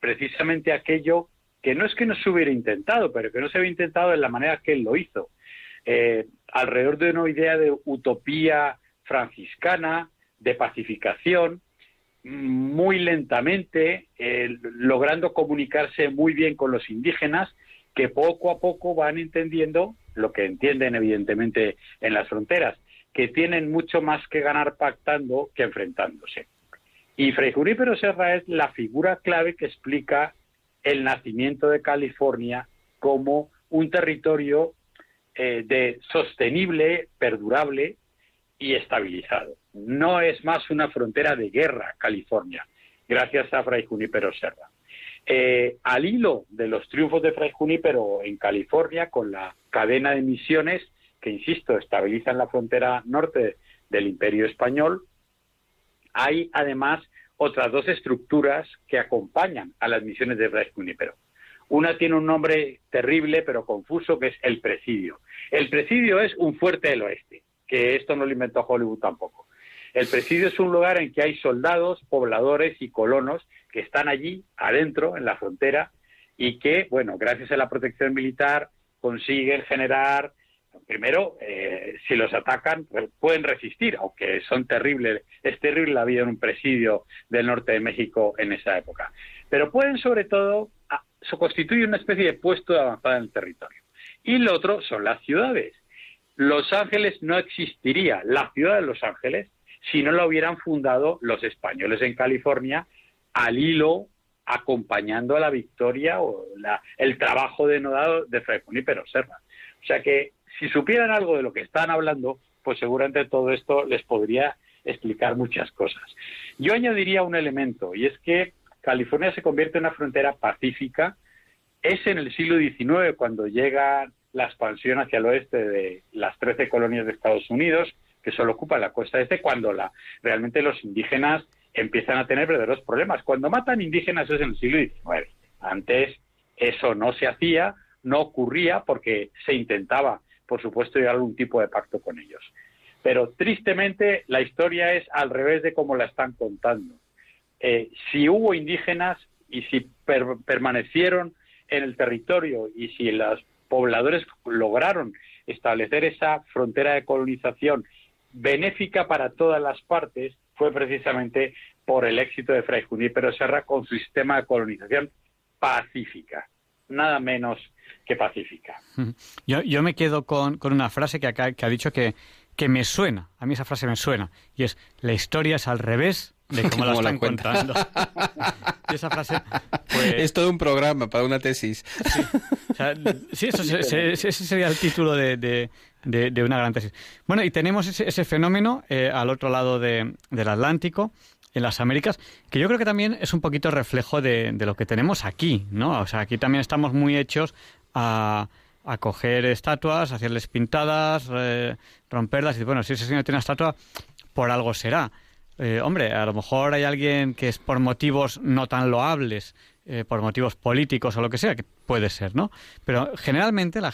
precisamente aquello que no es que no se hubiera intentado, pero que no se había intentado de la manera que él lo hizo. Eh, alrededor de una idea de utopía franciscana, de pacificación, muy lentamente, eh, logrando comunicarse muy bien con los indígenas, que poco a poco van entendiendo lo que entienden evidentemente en las fronteras, que tienen mucho más que ganar pactando que enfrentándose. Y Fray Junípero Serra es la figura clave que explica el nacimiento de California como un territorio eh, de sostenible, perdurable y estabilizado. No es más una frontera de guerra California, gracias a Fray Junípero Serra. Eh, al hilo de los triunfos de Fray Junípero en California, con la cadena de misiones que, insisto, estabilizan la frontera norte del Imperio Español, hay además otras dos estructuras que acompañan a las misiones de Fray Junípero. Una tiene un nombre terrible pero confuso que es el presidio. El presidio es un fuerte del oeste que esto no lo inventó Hollywood tampoco. El presidio es un lugar en que hay soldados, pobladores y colonos que están allí, adentro, en la frontera, y que, bueno, gracias a la protección militar, consiguen generar, primero, eh, si los atacan, pueden resistir, aunque son terribles, es terrible la vida en un presidio del norte de México en esa época. Pero pueden, sobre todo, constituir una especie de puesto de avanzada en el territorio. Y lo otro son las ciudades. Los Ángeles no existiría, la ciudad de Los Ángeles, si no la hubieran fundado los españoles en California al hilo acompañando a la victoria o el trabajo denodado de Fray Junípero Serra. O sea que si supieran algo de lo que están hablando, pues seguramente todo esto les podría explicar muchas cosas. Yo añadiría un elemento, y es que California se convierte en una frontera pacífica. Es en el siglo XIX cuando llegan la expansión hacia el oeste de las 13 colonias de Estados Unidos, que solo ocupan la costa este, cuando la, realmente los indígenas empiezan a tener verdaderos problemas. Cuando matan indígenas es en el siglo XIX. Antes eso no se hacía, no ocurría porque se intentaba, por supuesto, a algún tipo de pacto con ellos. Pero tristemente la historia es al revés de cómo la están contando. Eh, si hubo indígenas y si permanecieron en el territorio y si las pobladores lograron establecer esa frontera de colonización benéfica para todas las partes fue precisamente por el éxito de Fray Junípero Serra con su sistema de colonización pacífica, nada menos que pacífica. Yo, me quedo con, una frase que, que ha dicho que, que me suena, a mí esa frase me suena, y es, la historia es al revés de cómo la están contando. esa frase... Pues es todo un programa para una tesis. Sí, ese sería el título de, una gran tesis. Bueno, y tenemos ese, fenómeno eh, al otro lado del Atlántico, en las Américas, que yo creo que también es un poquito reflejo de, lo que tenemos aquí, ¿no? O sea, aquí también estamos muy hechos a, a coger estatuas, hacerles pintadas, eh, romperlas, y bueno, si ese señor tiene una estatua, por algo será. Eh, hombre, a lo mejor hay alguien que es por motivos no tan loables, eh, por motivos políticos o lo que sea, que puede ser, ¿no? Pero generalmente la,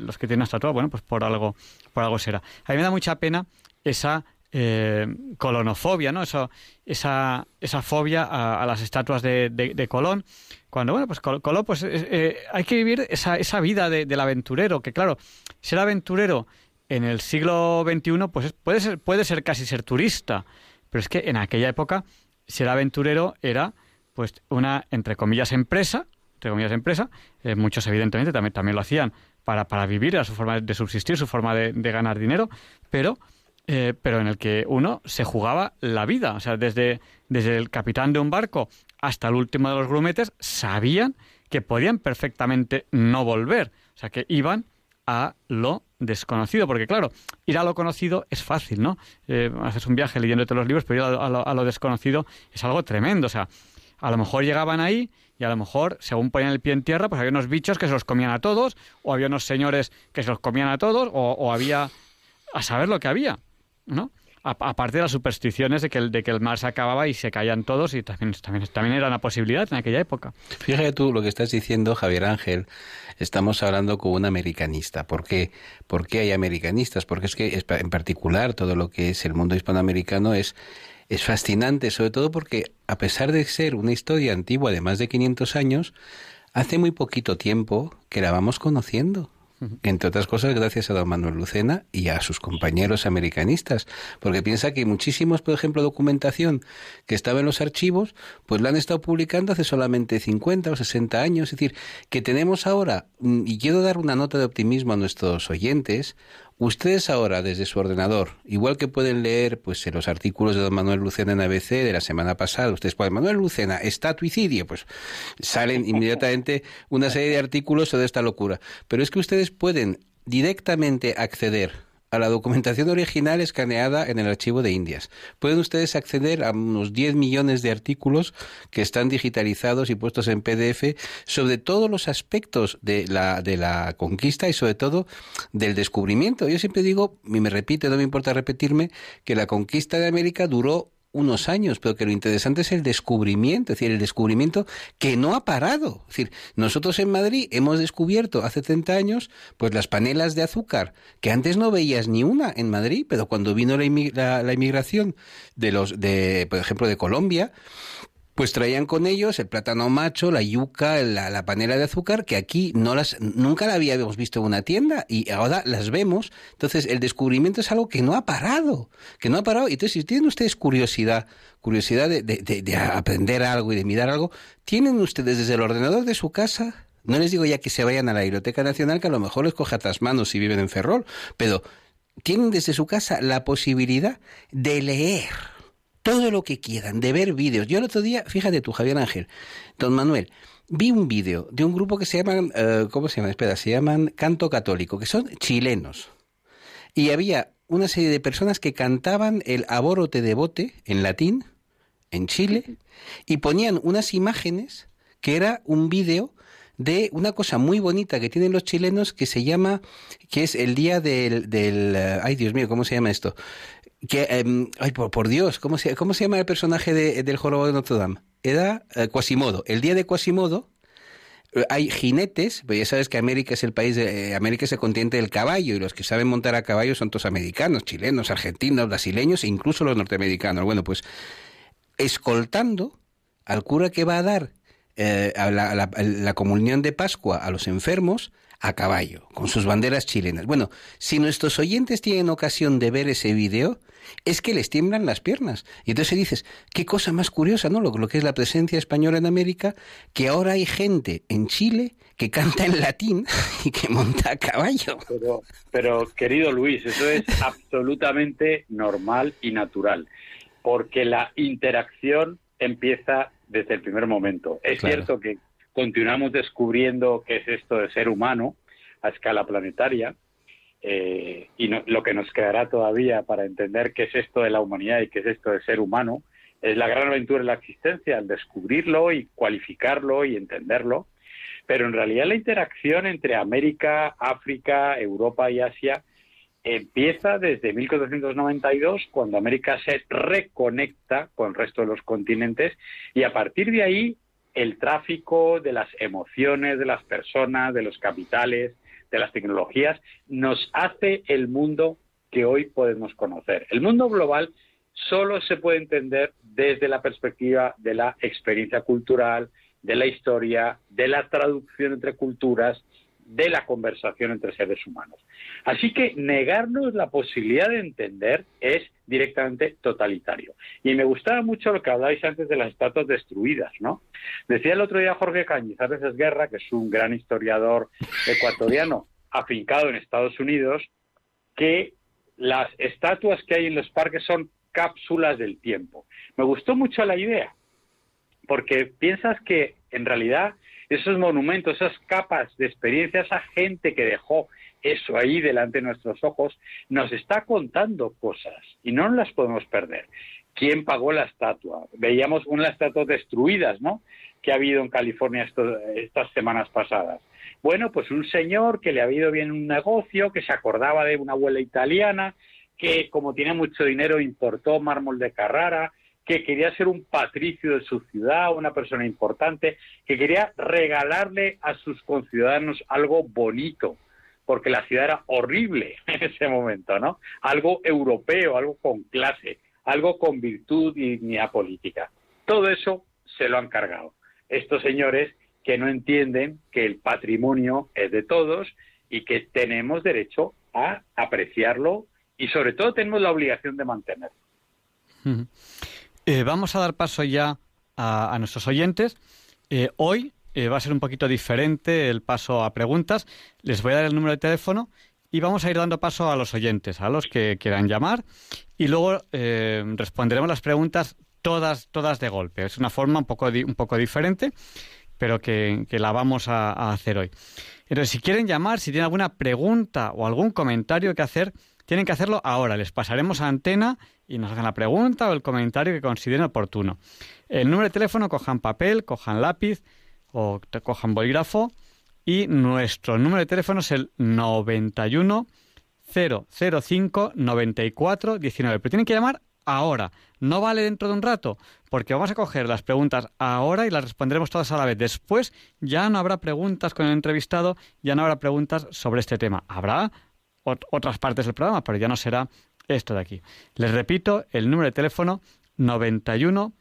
los que tienen estatua, bueno, pues por algo, por algo será. A mí me da mucha pena esa eh, colonofobia, ¿no? Eso, esa, esa fobia a, las estatuas de, Colón. Cuando, bueno, pues Colón, pues hay que vivir esa, esa vida del aventurero, que claro, ser aventurero en el siglo XXI, pues puede ser, puede ser casi ser turista. Pero es que en aquella época ser aventurero era pues una, entre comillas, empresa, entre comillas, empresa, eh, muchos evidentemente también, también lo hacían para, para vivir, era su forma de subsistir, su forma de, ganar dinero, pero, eh, pero en el que uno se jugaba la vida, o sea, desde, desde el capitán de un barco hasta el último de los grumetes, sabían que podían perfectamente no volver, o sea, que iban a lo desconocido, porque claro, ir a lo conocido es fácil, ¿no? Eh, haces un viaje leyéndote los libros, pero ir a lo, desconocido es algo tremendo, o sea, a lo mejor llegaban ahí y a lo mejor, según ponían el pie en tierra, pues había unos bichos que se los comían a todos, o había unos señores que se los comían a todos, o, o había a saber lo que había, ¿no? aparte de las supersticiones de que, el, de que el mar se acababa y se caían todos y también, también, también era una posibilidad en aquella época. Fíjate tú lo que estás diciendo, Javier Ángel, estamos hablando con un americanista. ¿Por qué? ¿Por qué hay americanistas? Porque es que en particular todo lo que es el mundo hispanoamericano es es fascinante, sobre todo porque a pesar de ser una historia antigua de más de 500 años, hace muy poquito tiempo que la vamos conociendo entre otras cosas gracias a don Manuel Lucena y a sus compañeros americanistas, porque piensa que muchísimos, por ejemplo, documentación que estaba en los archivos, pues la han estado publicando hace solamente 50 o 60 años, es decir, que tenemos ahora, mm, y quiero dar una nota de optimismo a nuestros oyentes, Ustedes ahora, desde su ordenador, igual que pueden leer pues, los artículos de don Manuel Lucena en ABC de la semana pasada, ustedes pueden, Manuel Lucena, estatuicidio, pues salen inmediatamente una serie de artículos sobre esta locura. Pero es que ustedes pueden directamente acceder a la documentación original escaneada en el archivo de Indias. Pueden ustedes acceder a unos 10 millones de artículos que están digitalizados y puestos en PDF sobre todos los aspectos de la, de la conquista y sobre todo del descubrimiento. Yo siempre digo, y me repito, no me importa repetirme, que la conquista de América duró unos años, pero que lo interesante es el descubrimiento, es decir, el descubrimiento que no ha parado. Es decir, nosotros en Madrid hemos descubierto hace 30 años pues las panelas de azúcar, que antes no veías ni una en Madrid, pero cuando vino la, la inmigración de los de por ejemplo de Colombia, pues traían con ellos el plátano macho, la yuca, la, panela de azúcar, que aquí no las, nunca la habíamos visto en una tienda y ahora las vemos. Entonces, el descubrimiento es algo que no ha parado, que no ha parado. Entonces, si tienen ustedes curiosidad, curiosidad de, de aprender algo y de mirar algo, tienen ustedes desde el ordenador de su casa, no les digo ya que se vayan a la Biblioteca Nacional, que a lo mejor les coge atrás manos si viven en Ferrol, pero tienen desde su casa la posibilidad de leer todo lo que quieran, de ver vídeos. Yo el otro día, fíjate tú, Javier Ángel, don Manuel, vi un vídeo de un grupo que se llaman, eh, ¿cómo se llama? Espera, se llaman Canto Católico, que son chilenos. Y había una serie de personas que cantaban el Aborote de Bote en latín, en Chile, y ponían unas imágenes que era un vídeo de una cosa muy bonita que tienen los chilenos que se llama, que es el día del, del eh, ay Dios mío, ¿cómo se llama esto? Que, em, ay, por, Dios, ¿cómo se, ¿cómo se llama el personaje de, del jorobo de Notre Dame? Era eh, Quasimodo. El día de Quasimodo eh, hay jinetes, pues ya sabes que América es el país de, eh, América es el continente del caballo y los que saben montar a caballo son todos americanos, chilenos, argentinos, brasileños e incluso los norteamericanos. Bueno, pues escoltando al cura que va a dar la comunión de Pascua a los enfermos, a caballo, con sus banderas chilenas. Bueno, si nuestros oyentes tienen ocasión de ver ese vídeo, es que les tiemblan las piernas. Y entonces dices, qué cosa más curiosa, ¿no? Lo, lo, que es la presencia española en América, que ahora hay gente en Chile que canta en latín y que monta a caballo. Pero, pero querido Luis, eso es absolutamente normal y natural, porque la interacción empieza desde el primer momento. Es cierto que continuamos descubriendo qué es esto de ser humano a escala planetaria eh, y lo que nos quedará todavía para entender qué es esto de la humanidad y qué es esto de ser humano es la gran aventura de la existencia, el descubrirlo y cualificarlo y entenderlo. Pero en realidad la interacción entre América, África, Europa y Asia empieza desde 1492, cuando América se reconecta con el resto de los continentes, y a partir de ahí el tráfico de las emociones de las personas, de los capitales, de las tecnologías, nos hace el mundo que hoy podemos conocer. El mundo global solo se puede entender desde la perspectiva de la experiencia cultural, de la historia, de la traducción entre culturas, de la conversación entre seres humanos. Así que negarnos la posibilidad de entender es directamente totalitario. Y me gustaba mucho lo que habláis antes de las estatuas destruidas, ¿no? Decía el otro día Jorge Cañizares Guerra, que es un gran historiador ecuatoriano afincado en Estados Unidos, que las estatuas que hay en los parques son cápsulas del tiempo. Me gustó mucho la idea, porque piensas que en realidad esos monumentos, esas capas de experiencia, esa gente que dejó eso ahí delante de nuestros ojos, nos está contando cosas y no las podemos perder. ¿Quién pagó la estatua? Veíamos unas estatuas destruidas, ¿no? Que ha habido en California estas semanas pasadas. Bueno, pues un señor que le ha ido bien un negocio, que se acordaba de una abuela italiana, que como tiene mucho dinero importó mármol de Carrara, que quería ser un patricio de su ciudad, una persona importante, que quería regalarle a sus conciudadanos algo bonito, porque la ciudad era horrible en ese momento, ¿no? Algo europeo, algo con clase, algo con virtud y dignidad política. Todo eso se lo han cargado. Estos señores que no entienden que el patrimonio es de todos y que tenemos derecho a apreciarlo y sobre todo tenemos la obligación de mantenerlo. Eh, vamos a dar paso ya a, nuestros oyentes. Eh, hoy eh, va a ser un poquito diferente el paso a preguntas. Les voy a dar el número de teléfono y vamos a ir dando paso a los oyentes, a los que quieran llamar y luego responderemos las preguntas todas, todas de golpe. Es una forma un poco, un poco diferente, pero que, la vamos a, hacer hoy. Entonces, si quieren llamar, si tienen alguna pregunta o algún comentario que hacer, tienen que hacerlo ahora. Les pasaremos a antena y nos hacen la pregunta o el comentario que consideren oportuno. El número de teléfono, cojan papel, cojan lápiz o cojan bolígrafo y nuestro número de teléfono es el 91 005 94 19. Pero tienen que llamar ahora. No vale dentro de un rato, porque vamos a coger las preguntas ahora y las responderemos todas a la vez. Después ya no habrá preguntas con el entrevistado, ya no habrá preguntas sobre este tema. Habrá otras partes del programa, pero ya no será esto de aquí. Les repito, el número de teléfono 91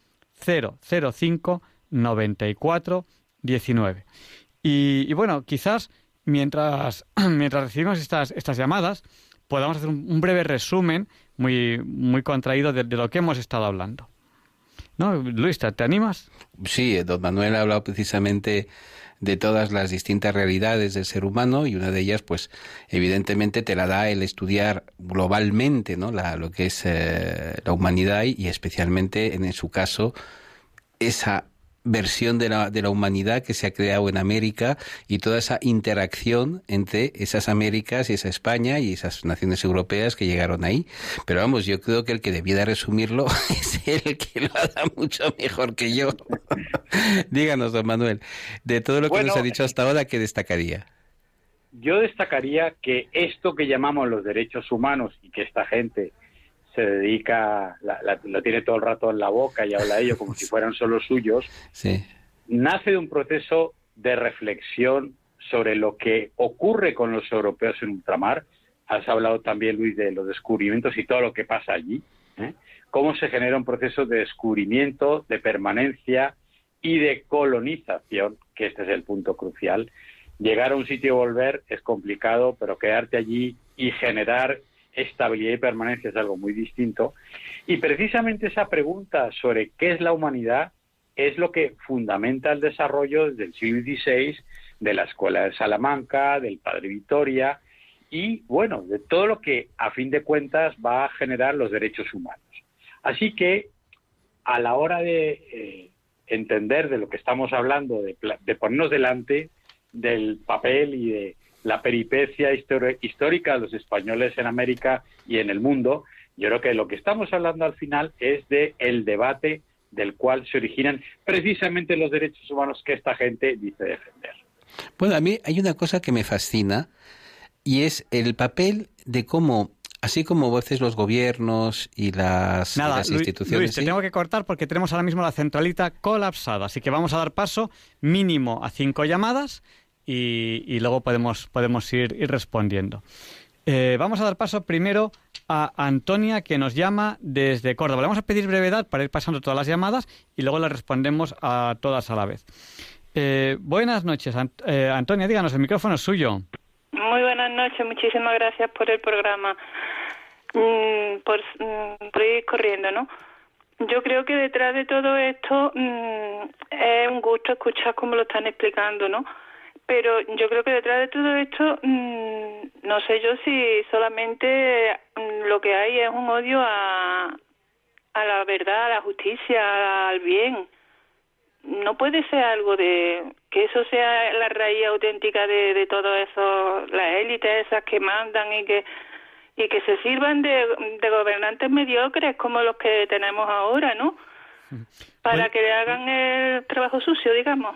005 94 19. Y, bueno, quizás mientras, mientras recibimos estas, estas llamadas, podamos hacer un, breve resumen muy, muy contraído de, lo que hemos estado hablando. ¿No, Luis, te animas? Sí, don Manuel ha hablado precisamente de todas las distintas realidades del ser humano y una de ellas, pues, evidentemente te la da el estudiar globalmente, ¿no? La, lo que es eh, la humanidad y especialmente en su caso esa versión de la, de la humanidad que se ha creado en América y toda esa interacción entre esas Américas y esa España y esas naciones europeas que llegaron ahí. Pero vamos, yo creo que el que debiera resumirlo es el que lo haga mucho mejor que yo. Díganos, don Manuel, de todo lo que nos ha dicho hasta ahora, ¿qué destacaría? Yo destacaría que esto que llamamos los derechos humanos y que esta gente se dedica, lo tiene todo el rato en la boca y habla de ello como si fueran solo suyos, nace de un proceso de reflexión sobre lo que ocurre con los europeos en ultramar. Has hablado también, Luis, de los descubrimientos y todo lo que pasa allí. ¿eh? Cómo se genera un proceso de descubrimiento, de permanencia y de colonización, que este es el punto crucial. Llegar a un sitio y volver es complicado, pero quedarte allí y generar estabilidad y permanencia es algo muy distinto. Y precisamente esa pregunta sobre qué es la humanidad es lo que fundamenta el desarrollo desde el siglo XVI de la Escuela de Salamanca, del Padre Vitoria y, bueno, de todo lo que a fin de cuentas va a generar los derechos humanos. Así que a la hora de eh, entender de lo que estamos hablando, de ponernos delante del papel y de la peripecia histórica de los españoles en América y en el mundo, yo creo que lo que estamos hablando al final es de el debate del cual se originan precisamente los derechos humanos que esta gente dice defender. Bueno, a mí hay una cosa que me fascina y es el papel de cómo Así como veces los gobiernos y las, instituciones. Luis, te tengo que cortar porque tenemos ahora mismo la centralita colapsada. Así que vamos a dar paso mínimo a cinco llamadas y, luego podemos, podemos ir, respondiendo. Eh, vamos a dar paso primero a Antonia, que nos llama desde Córdoba. Le vamos a pedir brevedad para ir pasando todas las llamadas y luego le respondemos a todas a la vez. Eh, buenas noches, eh, Antonia, díganos, el micrófono es suyo. Muy buenas noches, muchísimas gracias por el programa. mm, por, mm, ir corriendo, ¿no? Yo creo que detrás de todo esto mm, es un gusto escuchar cómo lo están explicando, ¿no? Pero yo creo que detrás de todo esto, mm, no sé yo si solamente mm, lo que hay es un odio a, a la verdad, a la justicia, al bien. No puede ser algo de que eso sea la raíz auténtica de, de todo eso, las élites esas que mandan y que y que se sirvan de, de gobernantes mediocres como los que tenemos ahora, ¿no? Para que le hagan el trabajo sucio, digamos.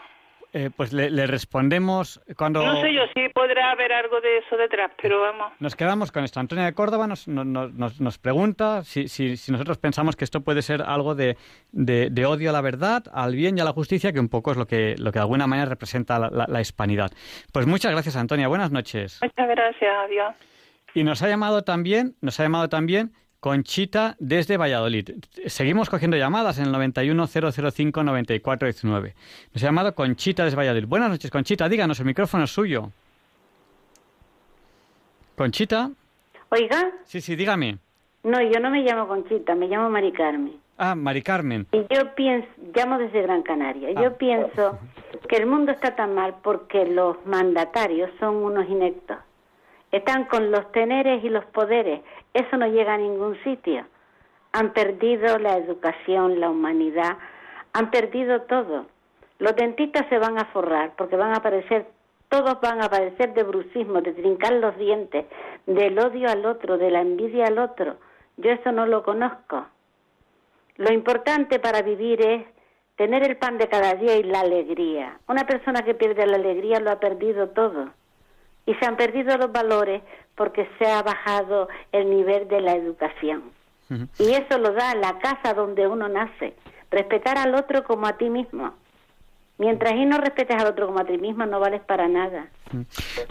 Eh, pues le, le, respondemos cuando... No sé yo si podrá haber algo de eso detrás, pero vamos. Nos quedamos con esto. Antonia de Córdoba nos, nos, nos pregunta si, si, si, nosotros pensamos que esto puede ser algo de, de, de, odio a la verdad, al bien y a la justicia, que un poco es lo que, lo que de alguna manera representa la, la, la hispanidad. Pues muchas gracias, Antonia. Buenas noches. Muchas gracias. Adiós. Y nos ha llamado también, nos ha llamado también Conchita desde Valladolid. Seguimos cogiendo llamadas en el 910059419. Nos ha llamado Conchita desde Valladolid. Buenas noches, Conchita. Díganos, el micrófono es suyo. Conchita. Oiga. Sí, sí, dígame. No, yo no me llamo Conchita, me llamo Mari Carmen. Ah, Mari Carmen. Y yo pienso, llamo desde Gran Canaria. Ah. Yo pienso que el mundo está tan mal porque los mandatarios son unos inectos están con los teneres y los poderes. Eso no llega a ningún sitio. Han perdido la educación, la humanidad, han perdido todo. Los dentistas se van a forrar porque van a aparecer, todos van a aparecer de brucismo, de trincar los dientes, del odio al otro, de la envidia al otro. Yo eso no lo conozco. Lo importante para vivir es tener el pan de cada día y la alegría. Una persona que pierde la alegría lo ha perdido todo y se han perdido los valores porque se ha bajado el nivel de la educación. Uh -huh. Y eso lo da la casa donde uno nace, respetar al otro como a ti mismo. Mientras y no respetes al otro como a ti mismo, no vales para nada.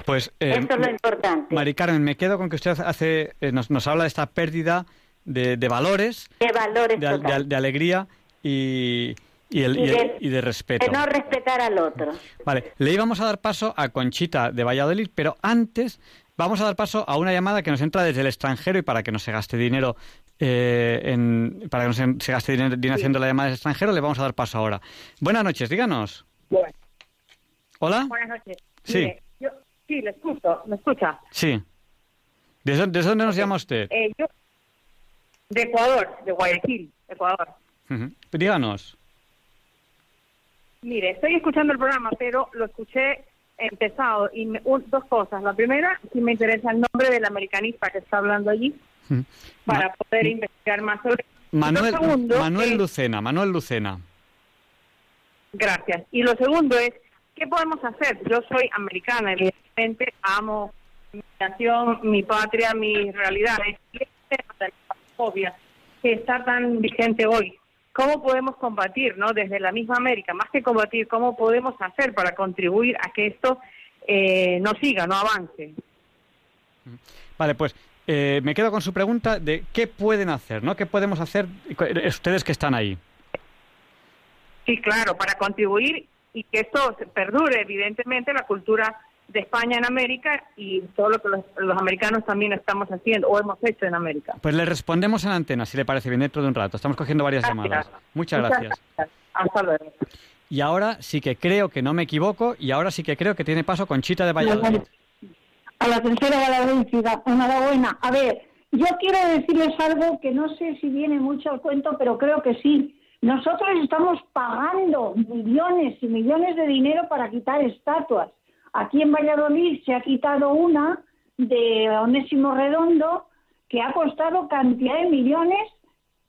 Pues eh, eso es lo importante. Mari Carmen, me quedo con que usted hace, eh, nos, nos, habla de esta pérdida de, de valores, de valores, de, de, de alegría y, y, el, y, y, de, y, de, respeto. De no respetar al otro. Vale, le íbamos a dar paso a Conchita de Valladolid, pero antes vamos a dar paso a una llamada que nos entra desde el extranjero y para que no se gaste dinero eh, en, para que no se, se gaste dinero, sí. haciendo la llamada desde el extranjero, le vamos a dar paso ahora. Buenas noches, díganos. Bueno. Hola. Buenas noches. Sí. Mire, yo, sí, le escucho, ¿me escucha? Sí. ¿De, dónde, de dónde nos llama usted? Eh, yo, de Ecuador, de Guayaquil, Ecuador. Uh -huh. Díganos. Mire, estoy escuchando el programa, pero lo escuché empezado y me, un, dos cosas. La primera, si me interesa el nombre del americanista que está hablando allí, mm. para Ma poder investigar más sobre. Manuel, segundo, Manuel es, Lucena, Manuel Lucena. Gracias. Y lo segundo es, ¿qué podemos hacer? Yo soy americana, evidentemente amo mi nación, mi patria, mis realidades. Y el tema de la fobia que está tan vigente hoy, cómo podemos combatir, ¿no? Desde la misma América, más que combatir, cómo podemos hacer para contribuir a que esto eh, no siga, no avance. Vale, pues eh, me quedo con su pregunta de qué pueden hacer, ¿no? ¿Qué podemos hacer ustedes que están ahí? Sí, claro, para contribuir y que esto perdure, evidentemente, la cultura de España en América y todo lo que los, los, americanos también estamos haciendo o hemos hecho en América. Pues le respondemos en antena, si le parece bien, dentro de un rato. Estamos cogiendo varias gracias. llamadas. Muchas, Muchas gracias. gracias. Hasta luego. Y ahora sí que creo que no me equivoco y ahora sí que creo que tiene paso Conchita de Valladolid. A la tercera Valladolid, enhorabuena. A ver, yo quiero decirles algo que no sé si viene mucho al cuento, pero creo que sí. Nosotros estamos pagando millones y millones de dinero para quitar estatuas Aquí en Valladolid se ha quitado una de Onésimo Redondo que ha costado cantidad de millones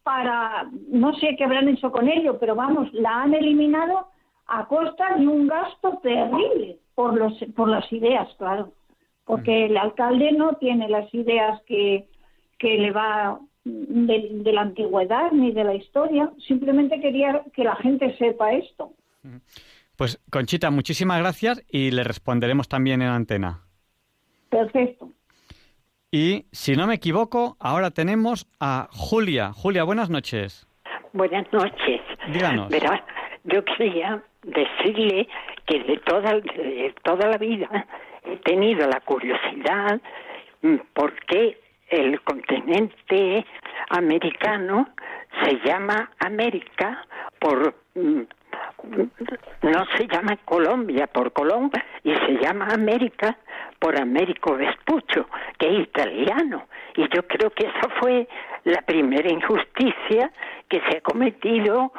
para, no sé qué habrán hecho con ello, pero vamos, la han eliminado a costa de un gasto terrible por, los, por las ideas, claro, porque el alcalde no tiene las ideas que, que le va de, de la antigüedad ni de la historia, simplemente quería que la gente sepa esto. Pues Conchita, muchísimas gracias y le responderemos también en antena. Perfecto. Y si no me equivoco, ahora tenemos a Julia. Julia, buenas noches. Buenas noches. Díganos. Verá, yo quería decirle que de toda, de toda la vida he tenido la curiosidad por qué el continente americano se llama América por mm, no se llama Colombia por Colón y se llama América por Américo Vespucho, que es italiano. Y yo creo que esa fue la primera injusticia que se ha cometido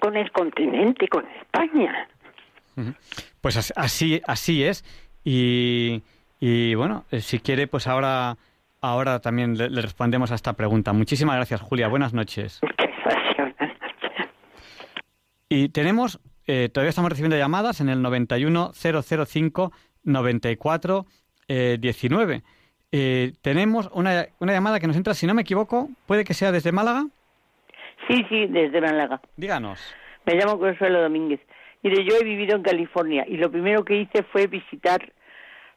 con el continente, con España. Pues así, así es. Y, y bueno, eh, si quiere, pues ahora, ahora también le, respondemos a esta pregunta. Muchísimas gracias, Julia. Buenas noches. Y tenemos, eh, todavía estamos recibiendo llamadas en el 91005 94 19. tenemos una, una llamada que nos entra, si no me equivoco, puede que sea desde Málaga. Sí, sí, desde Málaga. Díganos. Me llamo Consuelo Domínguez. Mire, yo he vivido en California y lo primero que hice fue visitar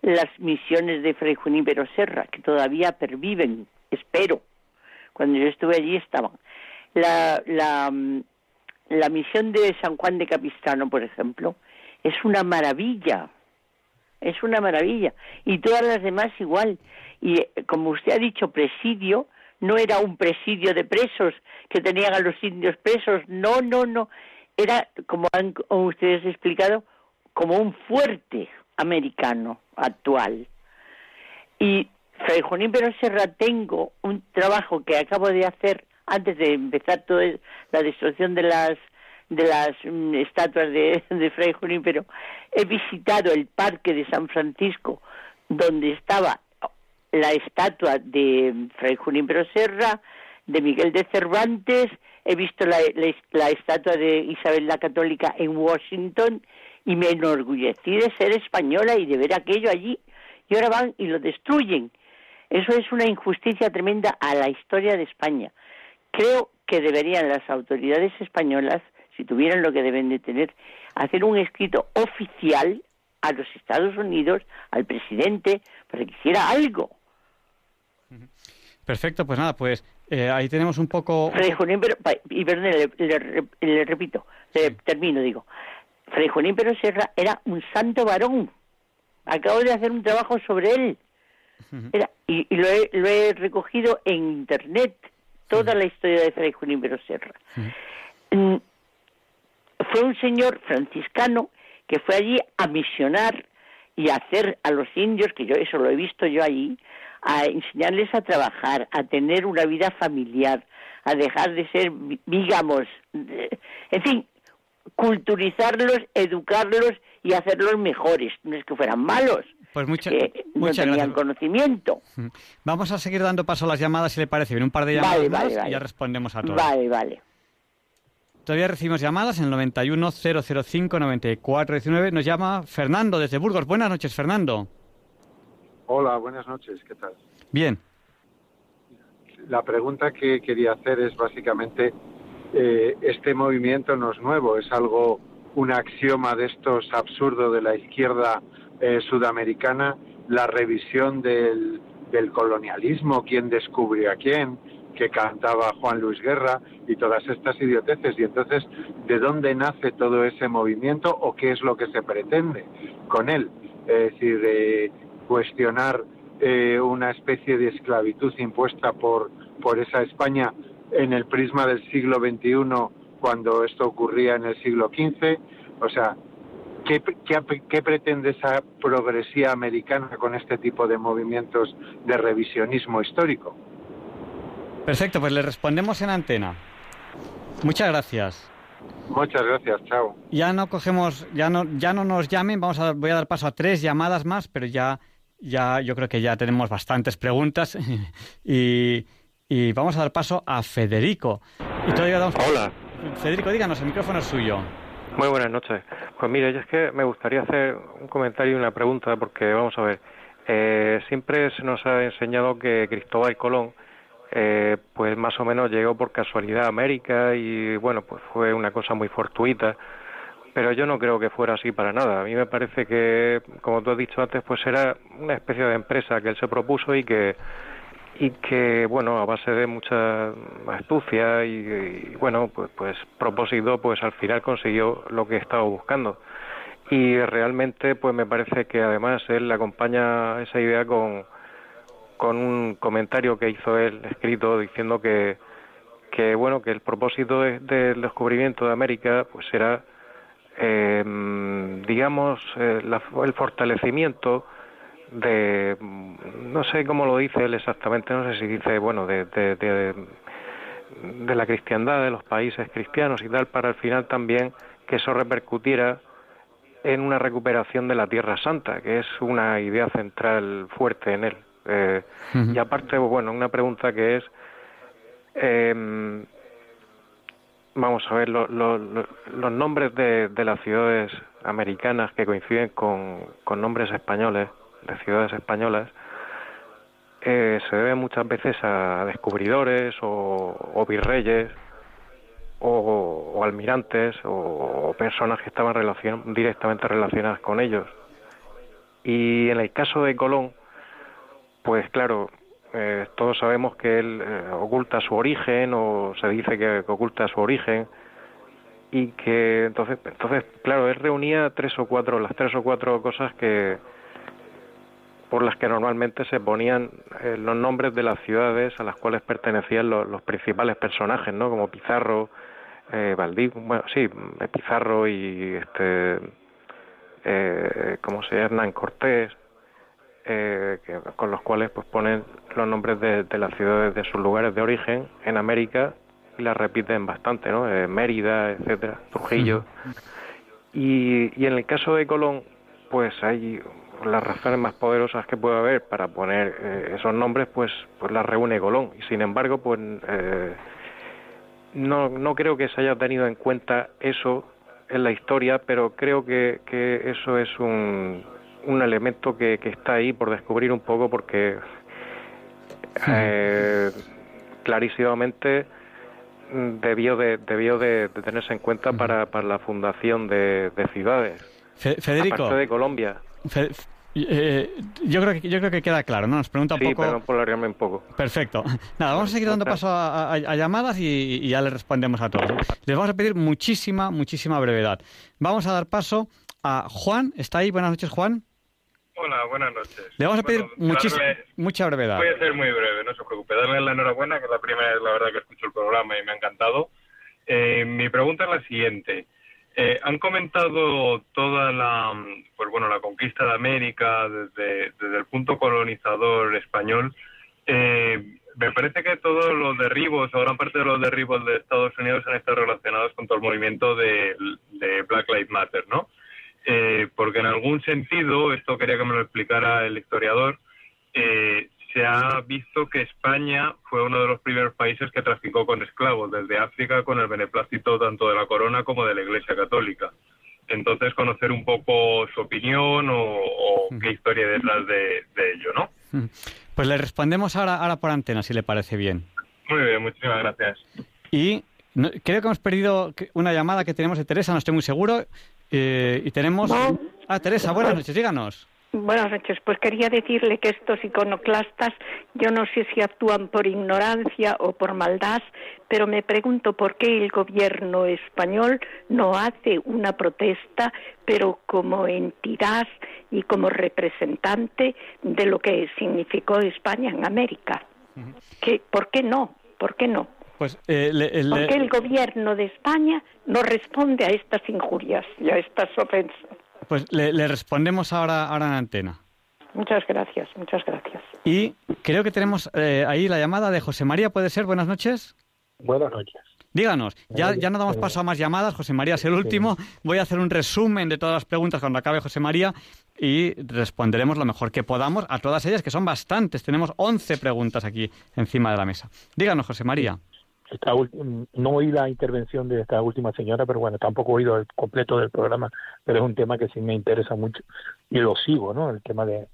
las misiones de Fray Junípero Serra, que todavía perviven, espero. Cuando yo estuve allí estaban. La, la, la misión de San Juan de Capistano, por ejemplo, es una maravilla. Es una maravilla. Y todas las demás igual. Y eh, como usted ha dicho, presidio, no era un presidio de presos que tenían a los indios presos. No, no, no. Era, como han ustedes explicado, como un fuerte americano actual. Y Fray Junín Serra tengo un trabajo que acabo de hacer antes de empezar toda la destrucción de las de las mm, estatuas de, de Fray Junípero, he visitado el parque de San Francisco, donde estaba la estatua de Fray Junípero Serra, de Miguel de Cervantes, he visto la, la, estatua de Isabel la Católica en Washington y me enorgullecí de ser española y de ver aquello allí. Y ahora van y lo destruyen. Eso es una injusticia tremenda a la historia de España. Creo que deberían las autoridades españolas, si tuvieran lo que deben de tener, hacer un escrito oficial a los Estados Unidos, al presidente, para que hiciera algo. Perfecto, pues nada, pues eh, ahí tenemos un poco... y perdón, le, repito, le termino, digo. Fray Junín Pero Serra era un santo varón. Acabo de hacer un trabajo sobre él. y, lo, he, recogido en internet, toda la historia de Fray Junín Pero Serra. Mm, fue un señor franciscano que fue allí a misionar y a hacer a los indios, que yo eso lo he visto yo allí, a enseñarles a trabajar, a tener una vida familiar, a dejar de ser, digamos, en fin, culturizarlos, educarlos y hacerlos mejores. No es que fueran malos, pues mucha, que no tenían conocimiento. Vamos a seguir dando paso a las llamadas, si le parece bien. Un par de llamadas más y ya respondemos a todos. Vale, vale. Todavía recibimos llamadas en el 91-005-9419. Nos llama Fernando desde Burgos. Buenas noches, Fernando. Hola, buenas noches. ¿Qué tal? Bien. La pregunta que quería hacer es básicamente eh, este movimiento no es nuevo, es algo, un axioma de estos absurdos de la izquierda eh, sudamericana, la revisión del, del colonialismo, quién descubrió a quién, que cantaba Juan Luis Guerra y todas estas idioteces. Y entonces, ¿de dónde nace todo ese movimiento o qué es lo que se pretende con él? Es decir, cuestionar eh, una especie de esclavitud impuesta por, por esa España en el prisma del siglo XXI cuando esto ocurría en el siglo XV. O sea, ¿qué, qué, pretende esa progresía americana con este tipo de movimientos de revisionismo histórico? Perfecto, pues le respondemos en antena. Muchas gracias. Muchas gracias, chao. Ya no cogemos, ya no, ya no nos llamen, vamos a, voy a dar paso a tres llamadas más, pero ya, ya, yo creo que ya tenemos bastantes preguntas y, y vamos a dar paso a Federico. Y todavía Hola. Federico, díganos, el micrófono es suyo. Muy buenas noches. Pues mire, yo es que me gustaría hacer un comentario y una pregunta, porque vamos a ver, eh, siempre se nos ha enseñado que Cristóbal Colón, eh, pues más o menos llegó por casualidad a América y bueno, pues fue una cosa muy fortuita, pero yo no creo que fuera así para nada. A mí me parece que, como tú has dicho antes, pues era una especie de empresa que él se propuso y que y que bueno a base de mucha astucia y, bueno pues pues propósito pues al final consiguió lo que estaba buscando. Y realmente pues me parece que además él acompaña esa idea con con un comentario que hizo él escrito diciendo que, que bueno, que el propósito del descubrimiento de América pues era, eh, digamos, eh, el fortalecimiento de, no sé cómo lo dice él exactamente, no sé si dice, bueno, de, de, de la cristiandad de los países cristianos y tal, para al final también que eso repercutiera en una recuperación de la Tierra Santa, que es una idea central fuerte en él. Eh, y aparte, bueno, una pregunta que es, eh, vamos a ver, los nombres de, de, las ciudades americanas que coinciden con, con nombres españoles, de ciudades españolas, eh, se debe muchas veces a descubridores o, virreyes o, almirantes o, personas que estaban directamente relacionadas con ellos. Y en el caso de Colón, pues claro, eh, todos sabemos que él eh, oculta su origen o se dice que, oculta su origen y que entonces, entonces claro, él reunía tres o cuatro, las tres o cuatro cosas que, por las que normalmente se ponían eh, los nombres de las ciudades a las cuales pertenecían los, principales personajes, ¿no? Como Pizarro, eh, bueno, sí, eh, Pizarro y este, eh, ¿cómo se llama? Hernán Cortés, eh, con los cuales pues ponen los nombres de, las ciudades de sus lugares de origen en América y las repiten bastante, ¿no? Mérida, etcétera, Trujillo. Y, y en el caso de Colón, pues hay las razones más poderosas que puede haber para poner eh, esos nombres, pues, pues las reúne Colón. Y sin embargo, pues eh, no, no creo que se haya tenido en cuenta eso en la historia, pero creo que, que eso es un, un elemento que, que está ahí por descubrir un poco porque eh, clarísimamente debió de debió de, tenerse en cuenta para, para la fundación de, ciudades. Federico. Aparte de Colombia. Eh, yo creo que yo creo que queda claro, ¿no? Nos pregunta un sí, poco. pero por un poco. Perfecto. Nada, vamos a seguir dando paso a, llamadas y, ya le respondemos a todos. Les vamos a pedir muchísima, muchísima brevedad. Vamos a dar paso a Juan. ¿Está ahí? Buenas noches, Juan. Hola, buenas noches. Le vamos a pedir mucha brevedad. Voy a ser muy breve, no se preocupe. Darle la enhorabuena, que es la primera vez, la verdad, que escucho el programa y me ha encantado. Eh, mi pregunta es la siguiente. Eh, han comentado toda la, pues bueno, la conquista de América desde, desde el punto colonizador español. Eh, me parece que todos los derribos, o gran parte de los derribos de Estados Unidos han estado relacionados con todo el movimiento de, Black Lives Matter, ¿no? Eh, porque en algún sentido, esto quería que me lo explicara el historiador, eh, se ha visto que España fue uno de los primeros países que traficó con esclavos desde África con el beneplácito tanto de la corona como de la Iglesia Católica. Entonces, conocer un poco su opinión o, qué historia hay detrás de, ello, ¿no? Pues le respondemos ahora, ahora por antena, si le parece bien. Muy bien, muchísimas gracias. Y creo que hemos perdido una llamada que tenemos de Teresa, no estoy muy seguro. Eh, y tenemos... Ah, Teresa, buenas noches, díganos. Buenas noches. Pues quería decirle que estos iconoclastas, yo no sé si actúan por ignorancia o por maldad, pero me pregunto por qué el gobierno español no hace una protesta, pero como entidad y como representante de lo que significó España en América. ¿Por qué no? ¿Por qué no? Pues, eh, ¿Por qué el gobierno de España no responde a estas injurias y a estas ofensas? Pues le, respondemos ahora, ahora en antena. Muchas gracias, muchas gracias. Y creo que tenemos eh, ahí la llamada de José María, ¿puede ser? Buenas noches. Buenas noches. Díganos, ya, ya no damos paso a más llamadas, José María es el último. Voy a hacer un resumen de todas las preguntas cuando acabe José María y responderemos lo mejor que podamos a todas ellas, que son bastantes. Tenemos 11 preguntas aquí encima de la mesa. Díganos, José María no oí la intervención de esta última señora, pero bueno, tampoco he oído el completo del programa, pero es un tema que sí me interesa mucho y lo sigo, ¿no? El tema de,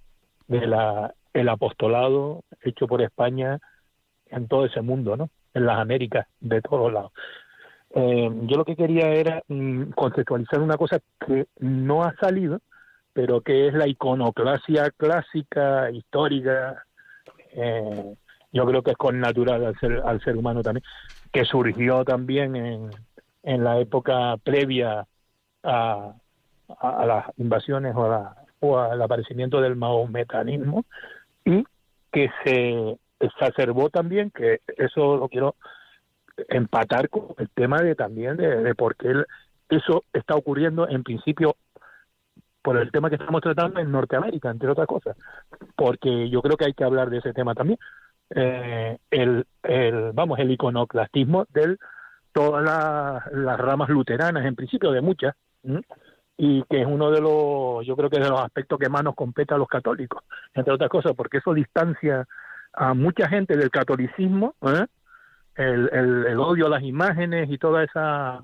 de la, el apostolado hecho por España en todo ese mundo, ¿no? En las Américas, de todos lados. Eh, yo lo que quería era mm, conceptualizar una cosa que no ha salido, pero que es la iconoclasia clásica, histórica, eh, yo creo que es con natural al ser, al ser humano también, que surgió también en, en la época previa a, las invasiones o, a o al aparecimiento del mahometanismo y que se exacerbó también, que eso lo quiero empatar con el tema de también de, por qué eso está ocurriendo en principio por el tema que estamos tratando en Norteamérica, entre otras cosas, porque yo creo que hay que hablar de ese tema también. Eh, el, el, vamos, el iconoclastismo de todas las, ramas luteranas, en principio de muchas, y que es uno de los, yo creo que de los aspectos que más nos compete a los católicos, entre otras cosas, porque eso distancia a mucha gente del catolicismo, ¿eh? el, el, odio a las imágenes y toda esa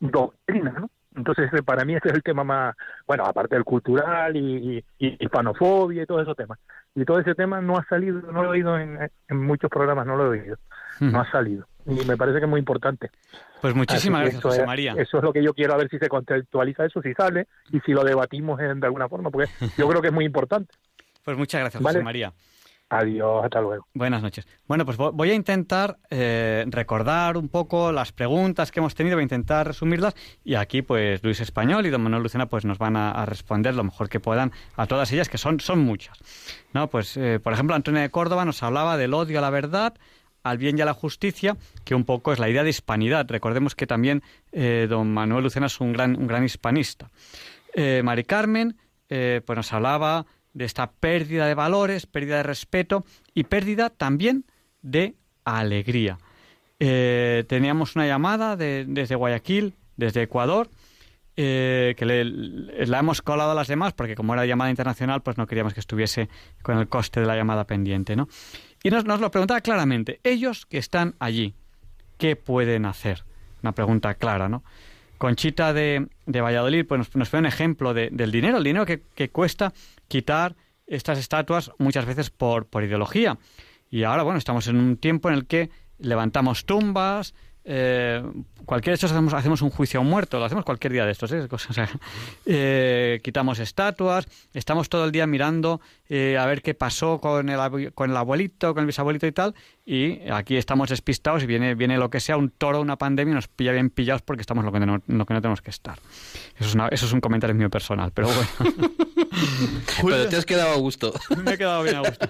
doctrina, ¿no? Entonces, para mí ese es el tema más, bueno, aparte del cultural y, hispanofobia y todos esos temas. Y todo ese tema no ha salido, no lo he oído en, muchos programas, no lo he oído, no ha salido. Y me parece que es muy importante. Pues muchísimas gracias, José María. Eso es lo que yo quiero, a ver si se contextualiza eso, si sale y si lo debatimos de alguna forma, porque yo creo que es muy importante. Pues muchas gracias, José María. Adiós, hasta luego. Buenas noches. Bueno, pues voy a intentar eh, recordar un poco las preguntas que hemos tenido, voy a intentar resumirlas y aquí pues Luis Español y don Manuel Lucena pues nos van a, responder lo mejor que puedan a todas ellas, que son, son muchas. ¿no? Pues, eh, por ejemplo, Antonio de Córdoba nos hablaba del odio a la verdad, al bien y a la justicia, que un poco es la idea de hispanidad. Recordemos que también eh, don Manuel Lucena es un gran, un gran hispanista. Mari Carmen pues nos hablaba de esta pérdida de valores, pérdida de respeto y pérdida también de alegría. Eh, teníamos una llamada desde Guayaquil, desde Ecuador, eh, que la hemos colado a las demás porque como era llamada internacional, pues no queríamos que estuviese con el coste de la llamada pendiente, ¿no? Y nos, nos lo preguntaba claramente, ellos que están allí, ¿qué pueden hacer? Una pregunta clara, ¿no? Conchita de, de Valladolid pues nos, nos fue un ejemplo del dinero, el dinero que, que cuesta quitar estas estatuas muchas veces por, por ideología. Y ahora, bueno, estamos en un tiempo en el que levantamos tumbas, eh, cualquier de estos hacemos, hacemos un juicio a un muerto, lo hacemos cualquier día de estos, ¿eh? eh, quitamos estatuas, estamos todo el día mirando eh, a ver qué pasó con el, con el abuelito, con el bisabuelito y tal, y aquí estamos despistados y viene, viene lo que sea, un toro, una pandemia, y nos pilla bien pillados porque estamos lo que no, lo que no tenemos que estar. Eso es, eso es un comentario mío personal, pero bueno. pero te has quedado a gusto. Me he quedado bien a gusto.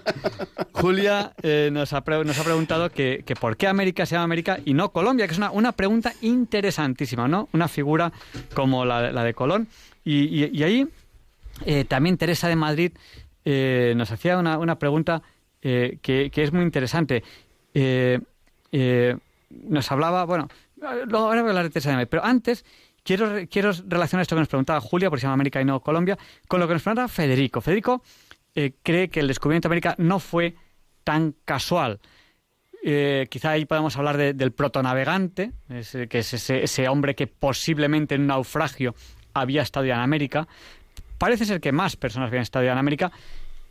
Julia nos, ha nos ha preguntado que, que por qué América se llama América y no Colombia, que es una, una pregunta interesantísima, ¿no? Una figura como la, de Colón. Y, ahí eh, también Teresa de Madrid eh, nos hacía una, una pregunta eh, que, es muy interesante. nos hablaba, bueno, luego ahora voy a hablar de Madrid, pero antes quiero, quiero relacionar esto que nos preguntaba Julia, por si se llama América y no Colombia, con lo que nos preguntaba Federico. Federico cree que el descubrimiento de América no fue tan casual. Eh, quizá ahí podemos hablar del protonavegante, que es ese, hombre que posiblemente en un naufragio había estado en América. Parece ser que más personas habían estado en América.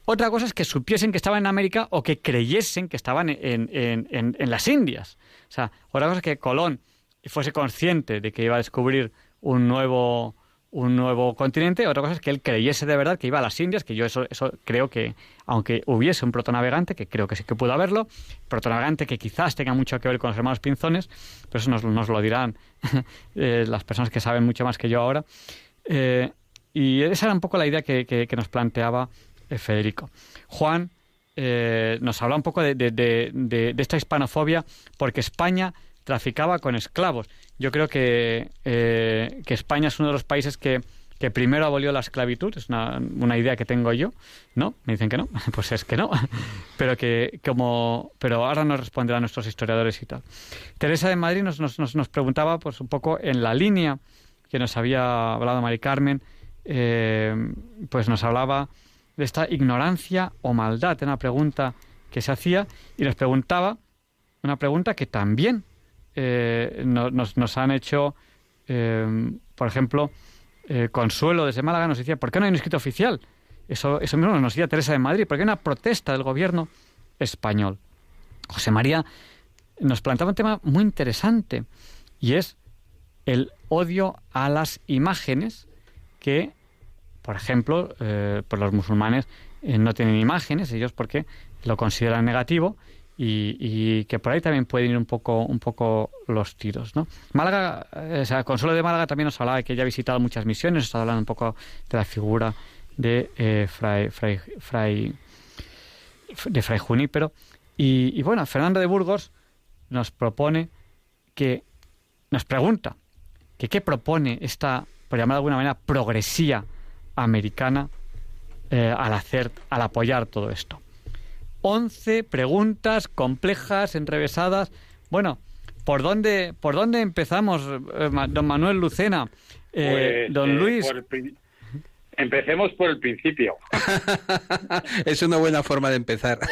Otra cosa es que supiesen que estaban en América o que creyesen que estaban en, las Indias. O sea, otra cosa es que Colón fuese consciente de que iba a descubrir un nuevo, un nuevo continente. Otra cosa es que él creyese de verdad que iba a las Indias, que yo eso, eso creo que, aunque hubiese un protonavegante, que creo que sí que pudo haberlo, protonavegante que quizás tenga mucho que ver con los hermanos Pinzones, pero eso nos, lo dirán eh, las personas que saben mucho más que yo ahora. Eh, y esa era un poco la idea que, nos planteaba eh, Federico. Juan nos habla un poco de, de esta hispanofobia porque España traficaba con esclavos. Yo creo que, eh, que España es uno de los países que, que primero abolió la esclavitud, es una, una, idea que tengo yo, ¿no? Me dicen que no, pues es que no, pero que como, pero ahora nos responderán nuestros historiadores y tal. Teresa de Madrid nos, nos, nos preguntaba, pues un poco en la línea que nos había hablado Mari Carmen, eh, pues nos hablaba de esta ignorancia o maldad, una pregunta que se hacía y nos preguntaba una pregunta que también eh, nos, nos, han hecho, eh, por ejemplo, Consuelo desde Málaga nos decía, ¿por qué no hay un escrito oficial? Eso, eso mismo nos decía Teresa de Madrid, porque hay una protesta del gobierno español. José María nos planteaba un tema muy interesante y es el odio a las imágenes que, por ejemplo, pues los musulmanes no tienen imágenes, ellos porque lo consideran negativo y, que por ahí también pueden ir un poco, un poco los tiros, ¿no? Málaga, eh, o sea, Consuelo de Málaga también nos hablaba de que ella ha visitado muchas misiones, está hablando un poco de la figura de eh, Fray, Fray, Fray de Fray Junípero. Y, y bueno, Fernando de Burgos nos propone que, nos pregunta, que qué propone esta, por llamar de alguna manera, progresía americana eh, al hacer, al apoyar todo esto. Once preguntas complejas, enrevesadas. Bueno, ¿por dónde, por dónde empezamos, eh, don Manuel Lucena? Eh, Pues, don eh, Luis. por el Empecemos por el principio. es una buena forma de empezar.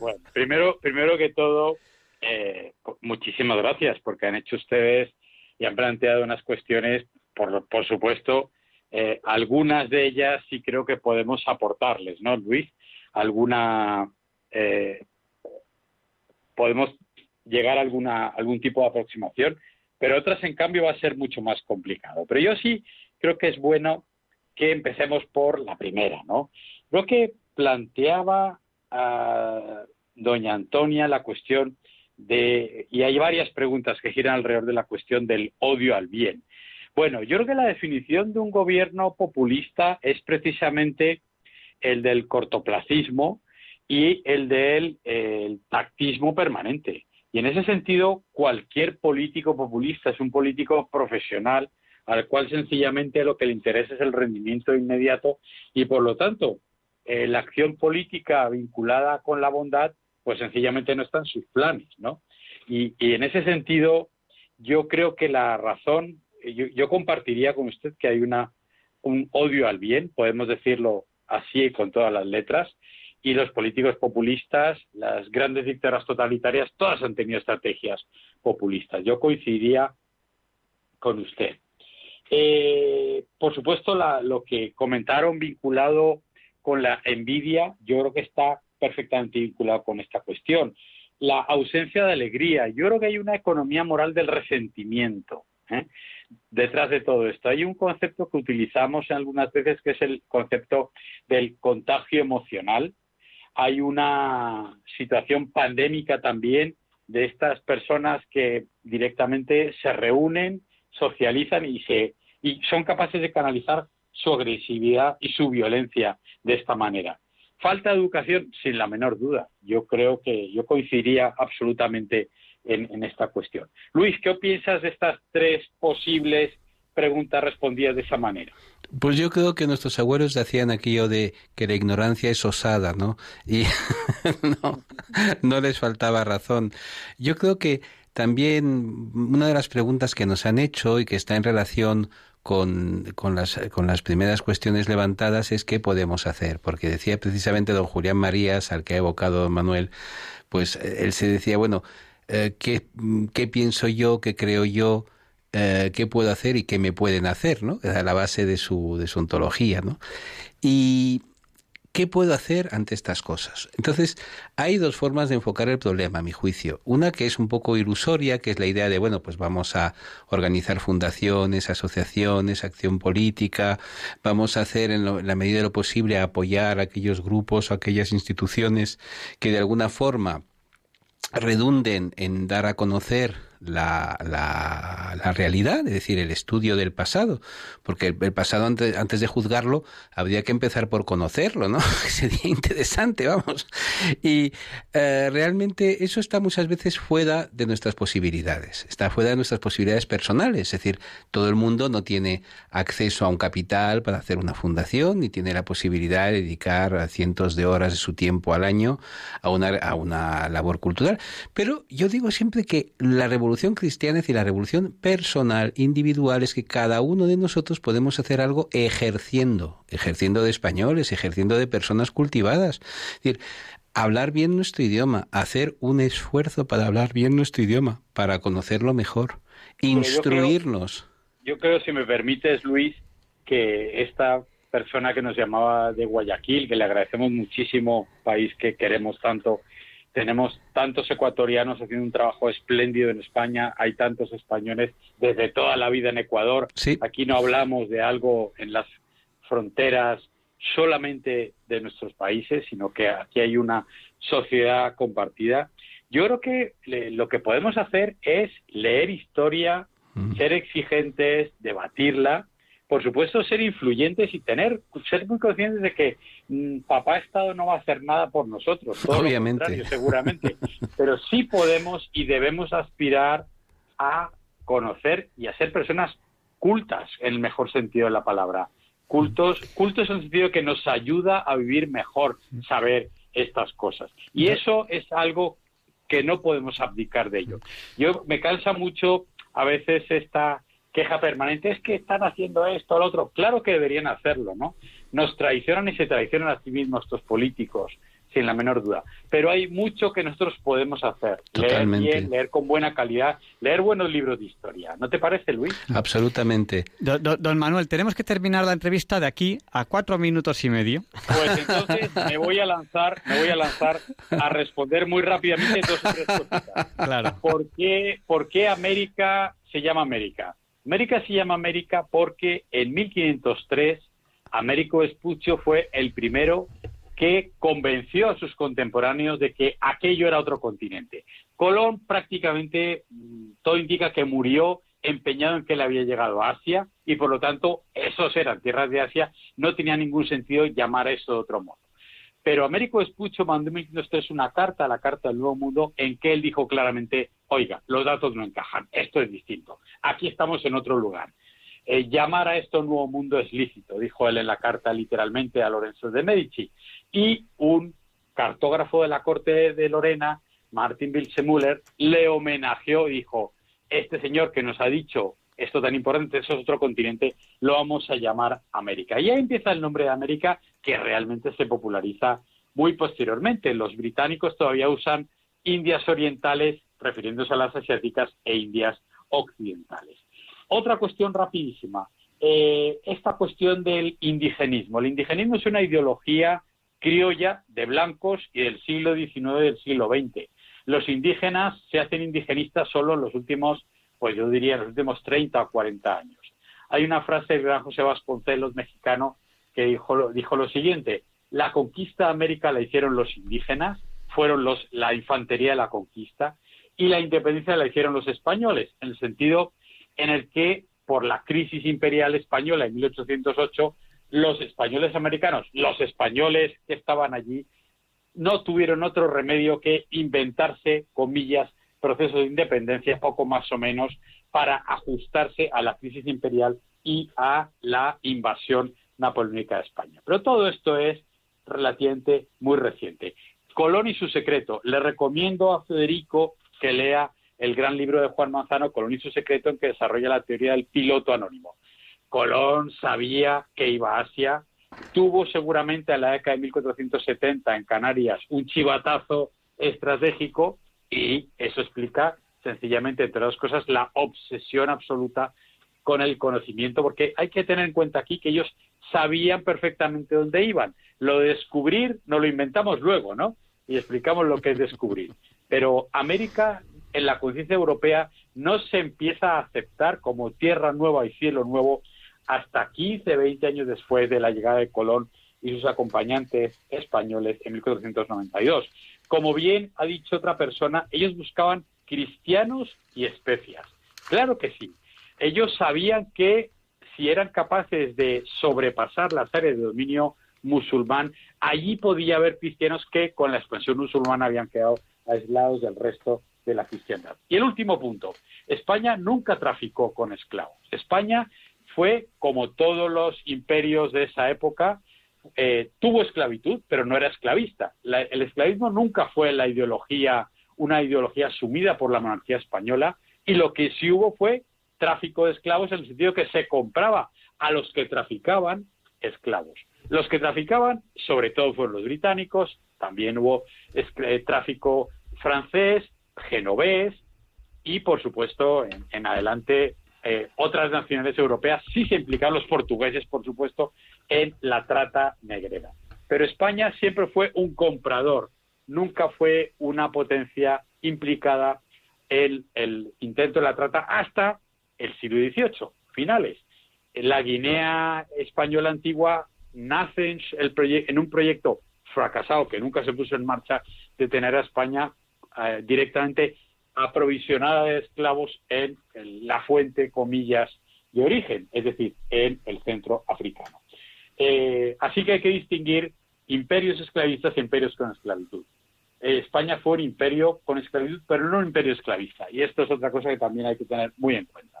Bueno, primero, primero que todo, eh, muchísimas gracias porque han hecho ustedes y han planteado unas cuestiones, por, por supuesto, eh, algunas de ellas sí creo que podemos aportarles, ¿no, Luis? Alguna, eh, podemos llegar a alguna, algún tipo de aproximación, pero otras, en cambio, va a ser mucho más complicado. Pero yo sí creo que es bueno que empecemos por la primera, ¿no? Creo que planteaba a doña Antonia la cuestión de, y hay varias preguntas que giran alrededor de la cuestión del odio al bien. Bueno, yo creo que la definición de un gobierno populista es precisamente el del cortoplacismo y el del eh, tactismo permanente. Y en ese sentido, cualquier político populista es un político profesional al cual sencillamente lo que le interesa es el rendimiento inmediato y por lo tanto eh, la acción política vinculada con la bondad pues sencillamente no está en sus planes, ¿no? Y, y en ese sentido yo creo que la razón, yo, yo compartiría con usted que hay una un odio al bien, podemos decirlo así con todas las letras, y los políticos populistas, las grandes dictaduras totalitarias, todas han tenido estrategias populistas. Yo coincidiría con usted. Eh, por supuesto, lo que comentaron vinculado con la envidia, yo creo que está perfectamente vinculado con esta cuestión. La ausencia de alegría, yo creo que hay una economía moral del resentimiento ¿eh? detrás de todo esto. Hay un concepto que utilizamos algunas veces que es el concepto del contagio emocional. Hay una situación pandémica también de estas personas que directamente se reúnen, socializan y se y son capaces de canalizar su agresividad y su violencia de esta manera. Falta de educación, sin la menor duda. Yo creo que yo coincidiría absolutamente en, esta cuestión. Luis, ¿qué piensas de estas tres posibles preguntas respondidas de esa manera? Pues yo creo que nuestros abuelos decían aquello de que la ignorancia es osada, ¿no? Y no, no les faltaba razón. Yo creo que también una de las preguntas que nos han hecho y que está en relación con, con, las, con las primeras cuestiones levantadas es qué podemos hacer, porque decía precisamente don Julián Marías, al que ha evocado don Manuel, pues él se decía, bueno, eh, ¿qué, ¿qué pienso yo, qué creo yo, eh, qué puedo hacer y qué me pueden hacer, ¿no? A la base de su, de su ontología, ¿no? Y ¿qué puedo hacer ante estas cosas? Entonces, hay dos formas de enfocar el problema, a mi juicio. Una que es un poco ilusoria, que es la idea de, bueno, pues vamos a organizar fundaciones, asociaciones, acción política, vamos a hacer en, lo, la medida de lo posible a apoyar a aquellos grupos o aquellas instituciones que de alguna forma redunden en dar a conocer la, la, realidad, es decir, el estudio del pasado, porque el, el pasado antes, antes, de juzgarlo habría que empezar por conocerlo, ¿no? Sería interesante, vamos. Y eh, realmente eso está muchas veces fuera de nuestras posibilidades, está fuera de nuestras posibilidades personales, es decir, todo el mundo no tiene acceso a un capital para hacer una fundación, ni tiene la posibilidad de dedicar cientos de horas de su tiempo al año a una, a una labor cultural. Pero yo digo siempre que la revolución revolución cristiana es decir, la revolución personal, individual, es que cada uno de nosotros podemos hacer algo ejerciendo, ejerciendo de españoles, ejerciendo de personas cultivadas. Es decir, hablar bien nuestro idioma, hacer un esfuerzo para hablar bien nuestro idioma, para conocerlo mejor, instruirnos. Yo creo, yo creo si me permites, Luis, que esta persona que nos llamaba de Guayaquil, que le agradecemos muchísimo, país que queremos tanto, tenemos tantos ecuatorianos haciendo un trabajo espléndido en España, hay tantos españoles desde toda la vida en Ecuador. Sí. Aquí no hablamos de algo en las fronteras solamente de nuestros países, sino que aquí hay una sociedad compartida. Yo creo que lo que podemos hacer es leer historia, mm. ser exigentes, debatirla, por supuesto, ser influyentes y tener, ser muy conscientes de que mm, papá Estado no va a hacer nada por nosotros, todo Obviamente. seguramente, pero sí podemos y debemos aspirar a conocer y a ser personas cultas, en el mejor sentido de la palabra. Cultos, cultos en el sentido que nos ayuda a vivir mejor, saber estas cosas. Y eso es algo que no podemos abdicar de ello. Yo me cansa mucho a veces esta queja permanente es que están haciendo esto o lo otro. Claro que deberían hacerlo, ¿no? Nos traicionan y se traicionan a sí mismos estos políticos, sin la menor duda. Pero hay mucho que nosotros podemos hacer. Totalmente. Leer bien, leer con buena calidad, leer buenos libros de historia. ¿No te parece, Luis? Absolutamente. Do- do- don Manuel, tenemos que terminar la entrevista de aquí a cuatro minutos y medio. Pues entonces me voy a lanzar, me voy a lanzar a responder muy rápidamente dos o tres cositas. Claro. ¿Por qué, por qué América se llama América? América se llama América porque en 1503 Américo Vespuccio fue el primero que convenció a sus contemporáneos de que aquello era otro continente. Colón prácticamente mm, todo indica que murió empeñado en que él había llegado a Asia y por lo tanto esos eran tierras de Asia, no tenía ningún sentido llamar a eso de otro modo. Pero Américo Vespuccio mandó en 1503 una carta, la Carta del Nuevo Mundo, en que él dijo claramente, oiga, los datos no encajan, esto es distinto, aquí estamos en otro lugar. Eh, llamar a esto Nuevo Mundo es lícito, dijo él en la carta literalmente a Lorenzo de Medici. Y un cartógrafo de la corte de Lorena, Martin Wilsemüller, le homenajeó y dijo, este señor que nos ha dicho esto tan importante, eso es otro continente, lo vamos a llamar América. Y ahí empieza el nombre de América, que realmente se populariza muy posteriormente. Los británicos todavía usan Indias orientales, refiriéndose a las asiáticas, e Indias occidentales. Otra cuestión rapidísima, eh, esta cuestión del indigenismo. El indigenismo es una ideología criolla de blancos y del siglo XIX y del siglo XX. Los indígenas se hacen indigenistas solo en los últimos, pues yo diría, los últimos 30 o 40 años. Hay una frase del gran José Vasconcelos, mexicano, que dijo, lo siguiente, la conquista de América la hicieron los indígenas, fueron la infantería de la conquista, y la independencia la hicieron los españoles, en el sentido en el que, por la crisis imperial española en 1808, los españoles americanos, los españoles que estaban allí, no tuvieron otro remedio que inventarse, comillas, procesos de independencia, poco más o menos, para ajustarse a la crisis imperial y a la invasión napoleónica de España. Pero todo esto es relativamente muy reciente. Colón y su secreto. Le recomiendo a Federico que lea el gran libro de Juan Manzano, Colón y su secreto, en que desarrolla la teoría del piloto anónimo. Colón sabía que iba a Asia, tuvo seguramente en la década de 1470 en Canarias un chivatazo estratégico y eso explica sencillamente, entre otras cosas, la obsesión absoluta con el conocimiento, porque hay que tener en cuenta aquí que ellos sabían perfectamente dónde iban. Lo de descubrir no lo inventamos luego, ¿no? Y explicamos lo que es descubrir. Pero América en la conciencia europea no se empieza a aceptar como tierra nueva y cielo nuevo hasta 15, 20 años después de la llegada de Colón y sus acompañantes españoles en 1492. Como bien ha dicho otra persona, ellos buscaban cristianos y especias. Claro que sí. Ellos sabían que si eran capaces de sobrepasar las áreas de dominio musulmán, allí podía haber cristianos que con la expansión musulmana habían quedado aislados del resto de la cristiandad. Y el último punto, España nunca traficó con esclavos. España fue, como todos los imperios de esa época, eh, tuvo esclavitud, pero no era esclavista. La, el esclavismo nunca fue la ideología, una ideología asumida por la monarquía española, y lo que sí hubo fue tráfico de esclavos en el sentido que se compraba a los que traficaban esclavos. Los que traficaban, sobre todo, fueron los británicos, también hubo eh, tráfico francés, genovés y, por supuesto, en, adelante eh, otras nacionales europeas sí se implicaron los portugueses, por supuesto, en la trata negrera. Pero España siempre fue un comprador, nunca fue una potencia implicada en el intento de la trata hasta el siglo XVIII, finales. La Guinea española antigua nace en, el en un proyecto fracasado que nunca se puso en marcha de tener a España eh, directamente aprovisionada de esclavos en, en, la fuente, comillas, de origen, es decir, en el centro africano. Eh, así que hay que distinguir imperios esclavistas e imperios con esclavitud. Eh, España fue un imperio con esclavitud, pero no un imperio esclavista. Y esto es otra cosa que también hay que tener muy en cuenta.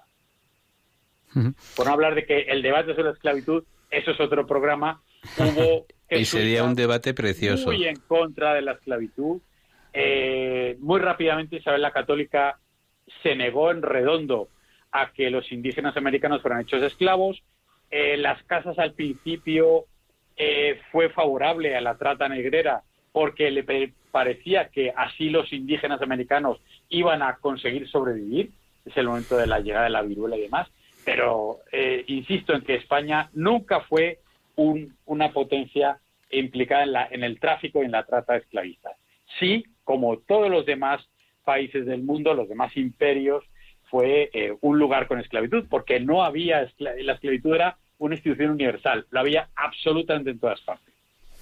Por no hablar de que el debate sobre la esclavitud, eso es otro programa. Hubo y sería un debate precioso. Muy en contra de la esclavitud. Eh, muy rápidamente Isabel la Católica se negó en redondo a que los indígenas americanos fueran hechos esclavos. Eh, las casas al principio eh, fue favorable a la trata negrera porque le parecía que así los indígenas americanos iban a conseguir sobrevivir. Es el momento de la llegada de la viruela y demás. Pero eh, insisto en que España nunca fue una potencia implicada en, la, en el tráfico y en la trata de esclavistas. Sí, como todos los demás países del mundo, los demás imperios, fue eh, un lugar con esclavitud, porque no había, la esclavitud era una institución universal, lo había absolutamente en todas partes.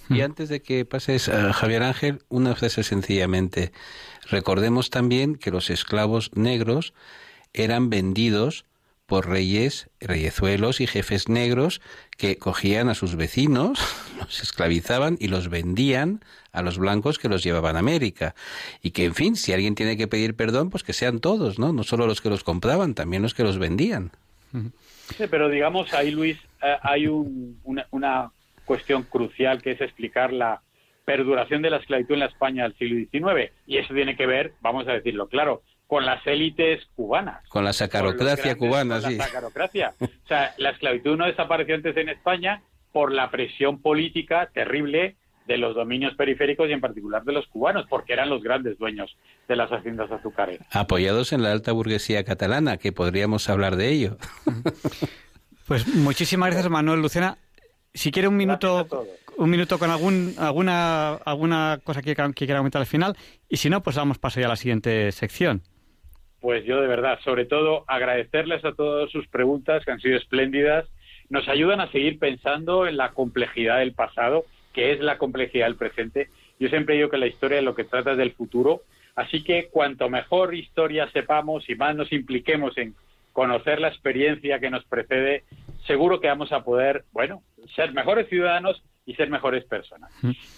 Y antes de que pases, a Javier Ángel, una frase sencillamente. Recordemos también que los esclavos negros eran vendidos por reyes, reyezuelos y jefes negros que cogían a sus vecinos, los esclavizaban y los vendían a los blancos que los llevaban a América. Y que, en fin, si alguien tiene que pedir perdón, pues que sean todos, ¿no? No solo los que los compraban, también los que los vendían. Sí, pero digamos, ahí, Luis, eh, hay una, una cuestión crucial que es explicar la perduración de la esclavitud en la España del siglo XIX. Y eso tiene que ver, vamos a decirlo claro, con las élites cubanas. Con la sacarocracia cubana, sí. La sacarocracia. o sea, la esclavitud no desapareció antes en España por la presión política terrible de los dominios periféricos y en particular de los cubanos, porque eran los grandes dueños de las haciendas azucareras. Apoyados en la alta burguesía catalana, que podríamos hablar de ello. pues muchísimas gracias, Manuel Lucena. Si quiere un minuto, un minuto con algún, alguna, alguna cosa que, que quiera comentar al final, y si no, pues vamos paso ya a la siguiente sección. Pues yo de verdad, sobre todo agradecerles a todos sus preguntas que han sido espléndidas, nos ayudan a seguir pensando en la complejidad del pasado, que es la complejidad del presente. Yo siempre digo que la historia es lo que trata es del futuro, así que cuanto mejor historia sepamos y más nos impliquemos en conocer la experiencia que nos precede, seguro que vamos a poder, bueno, ser mejores ciudadanos y ser mejores personas.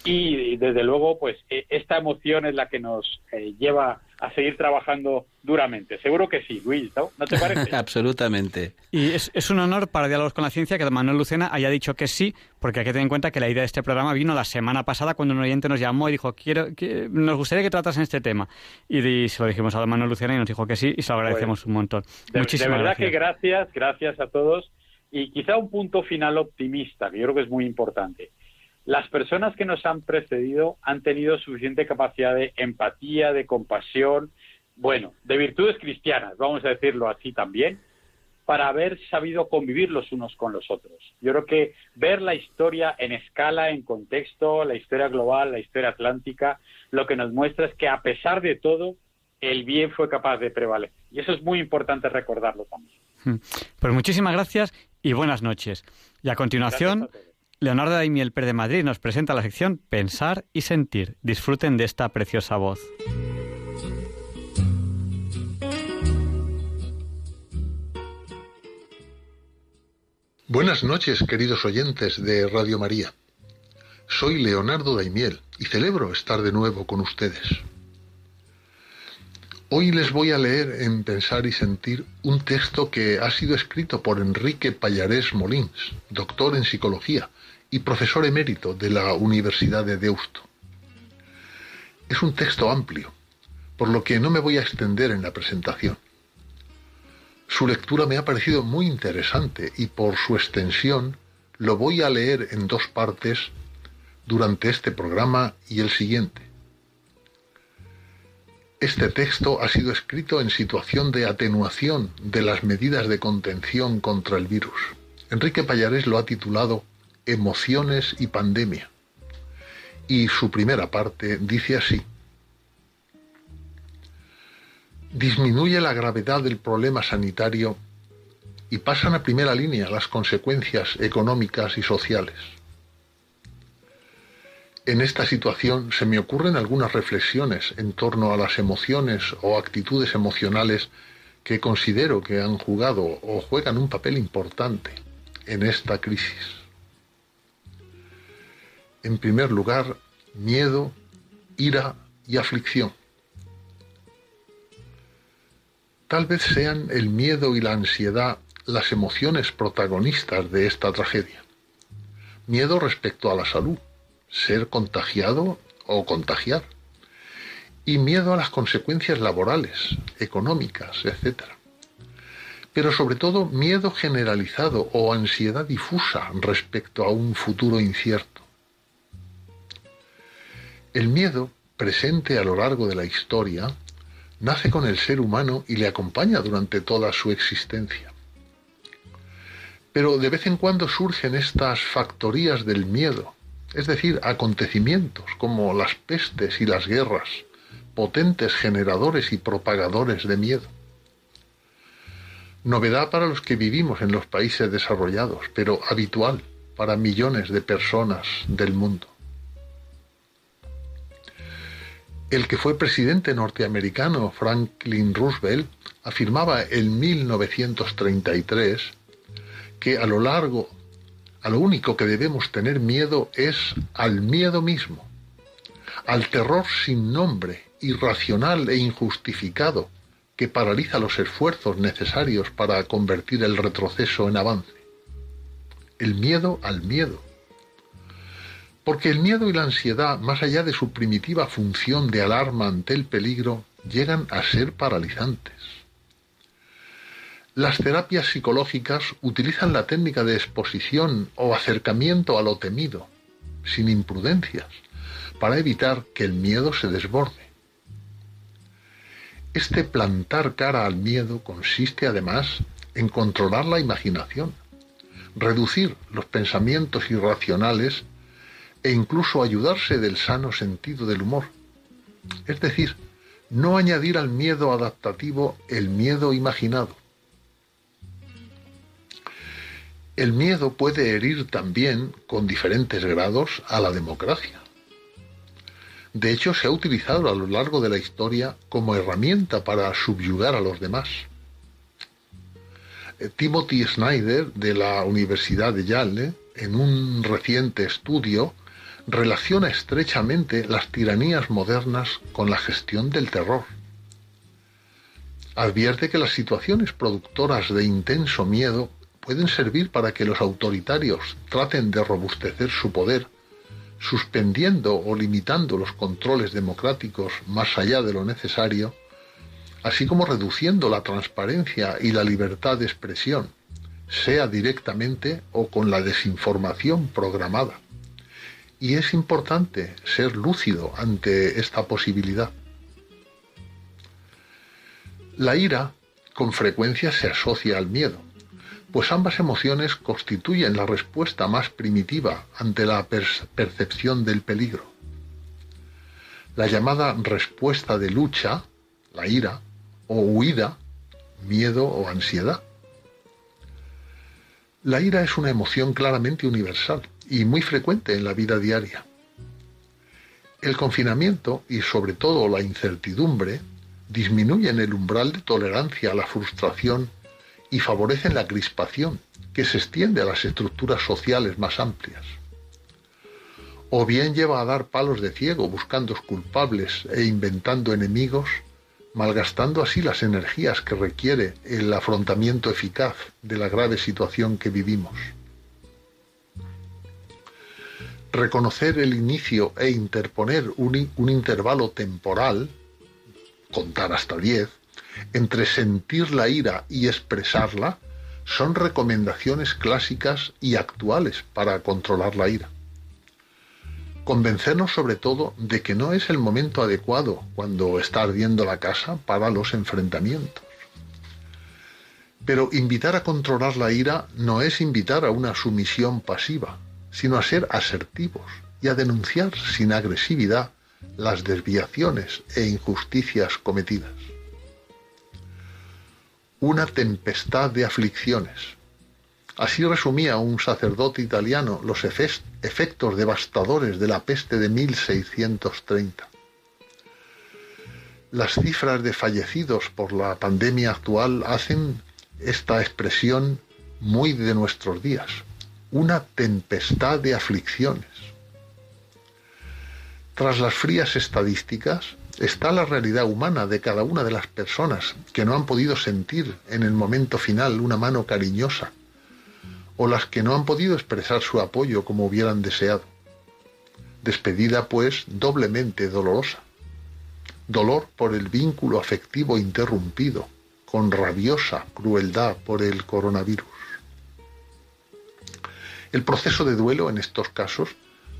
Y, desde luego, pues e, esta emoción es la que nos eh, lleva a seguir trabajando duramente. Seguro que sí, Luis, ¿no, te parece? Absolutamente. Y es, es, un honor para Diálogos con la Ciencia que Manuel Lucena haya dicho que sí, porque hay que tener en cuenta que la idea de este programa vino la semana pasada cuando un oyente nos llamó y dijo, quiero que nos gustaría que tratasen este tema. Y, se lo dijimos a Manuel Lucena y nos dijo que sí y se lo agradecemos un montón. De, Muchísimas de verdad gracias. que gracias, gracias a todos. Y quizá un punto final optimista, que yo creo que es muy importante. Las personas que nos han precedido han tenido suficiente capacidad de empatía, de compasión, bueno, de virtudes cristianas, vamos a decirlo así también, para haber sabido convivir los unos con los otros. Yo creo que ver la historia en escala, en contexto, la historia global, la historia atlántica, lo que nos muestra es que a pesar de todo, el bien fue capaz de prevalecer. Y eso es muy importante recordarlo también. Pues muchísimas gracias y buenas noches. Y a continuación, Leonardo Daimiel Pérez de Madrid nos presenta la sección Pensar y Sentir. Disfruten de esta preciosa voz. Buenas noches, queridos oyentes de Radio María. Soy Leonardo Daimiel y celebro estar de nuevo con ustedes. Hoy les voy a leer en Pensar y Sentir un texto que ha sido escrito por Enrique Pallarés Molins, doctor en psicología y profesor emérito de la Universidad de Deusto. Es un texto amplio, por lo que no me voy a extender en la presentación. Su lectura me ha parecido muy interesante y por su extensión lo voy a leer en dos partes durante este programa y el siguiente. Este texto ha sido escrito en situación de atenuación de las medidas de contención contra el virus. Enrique Pallarés lo ha titulado Emociones y Pandemia. Y su primera parte dice así. Disminuye la gravedad del problema sanitario y pasan a primera línea las consecuencias económicas y sociales. En esta situación se me ocurren algunas reflexiones en torno a las emociones o actitudes emocionales que considero que han jugado o juegan un papel importante en esta crisis. En primer lugar, miedo, ira y aflicción. Tal vez sean el miedo y la ansiedad las emociones protagonistas de esta tragedia. Miedo respecto a la salud, ser contagiado o contagiar. Y miedo a las consecuencias laborales, económicas, etc. Pero sobre todo miedo generalizado o ansiedad difusa respecto a un futuro incierto. El miedo, presente a lo largo de la historia, nace con el ser humano y le acompaña durante toda su existencia. Pero de vez en cuando surgen estas factorías del miedo, es decir, acontecimientos como las pestes y las guerras, potentes generadores y propagadores de miedo. Novedad para los que vivimos en los países desarrollados, pero habitual para millones de personas del mundo. El que fue presidente norteamericano Franklin Roosevelt afirmaba en 1933 que a lo largo, a lo único que debemos tener miedo es al miedo mismo, al terror sin nombre, irracional e injustificado, que paraliza los esfuerzos necesarios para convertir el retroceso en avance. El miedo al miedo. Porque el miedo y la ansiedad, más allá de su primitiva función de alarma ante el peligro, llegan a ser paralizantes. Las terapias psicológicas utilizan la técnica de exposición o acercamiento a lo temido, sin imprudencias, para evitar que el miedo se desborde. Este plantar cara al miedo consiste además en controlar la imaginación, reducir los pensamientos irracionales e incluso ayudarse del sano sentido del humor. Es decir, no añadir al miedo adaptativo el miedo imaginado. El miedo puede herir también, con diferentes grados, a la democracia. De hecho, se ha utilizado a lo largo de la historia como herramienta para subyugar a los demás. Eh, Timothy Snyder, de la Universidad de Yale, en un reciente estudio, relaciona estrechamente las tiranías modernas con la gestión del terror. Advierte que las situaciones productoras de intenso miedo pueden servir para que los autoritarios traten de robustecer su poder, suspendiendo o limitando los controles democráticos más allá de lo necesario, así como reduciendo la transparencia y la libertad de expresión, sea directamente o con la desinformación programada. Y es importante ser lúcido ante esta posibilidad. La ira con frecuencia se asocia al miedo pues ambas emociones constituyen la respuesta más primitiva ante la percepción del peligro. La llamada respuesta de lucha, la ira, o huida, miedo o ansiedad. La ira es una emoción claramente universal y muy frecuente en la vida diaria. El confinamiento y sobre todo la incertidumbre disminuyen el umbral de tolerancia a la frustración y favorecen la crispación que se extiende a las estructuras sociales más amplias. O bien lleva a dar palos de ciego buscando culpables e inventando enemigos, malgastando así las energías que requiere el afrontamiento eficaz de la grave situación que vivimos. Reconocer el inicio e interponer un, un intervalo temporal, contar hasta diez, entre sentir la ira y expresarla son recomendaciones clásicas y actuales para controlar la ira. Convencernos sobre todo de que no es el momento adecuado cuando está ardiendo la casa para los enfrentamientos. Pero invitar a controlar la ira no es invitar a una sumisión pasiva, sino a ser asertivos y a denunciar sin agresividad las desviaciones e injusticias cometidas una tempestad de aflicciones. Así resumía un sacerdote italiano los efectos devastadores de la peste de 1630. Las cifras de fallecidos por la pandemia actual hacen esta expresión muy de nuestros días, una tempestad de aflicciones. Tras las frías estadísticas está la realidad humana de cada una de las personas que no han podido sentir en el momento final una mano cariñosa, o las que no han podido expresar su apoyo como hubieran deseado. Despedida, pues, doblemente dolorosa. Dolor por el vínculo afectivo interrumpido, con rabiosa crueldad por el coronavirus. El proceso de duelo en estos casos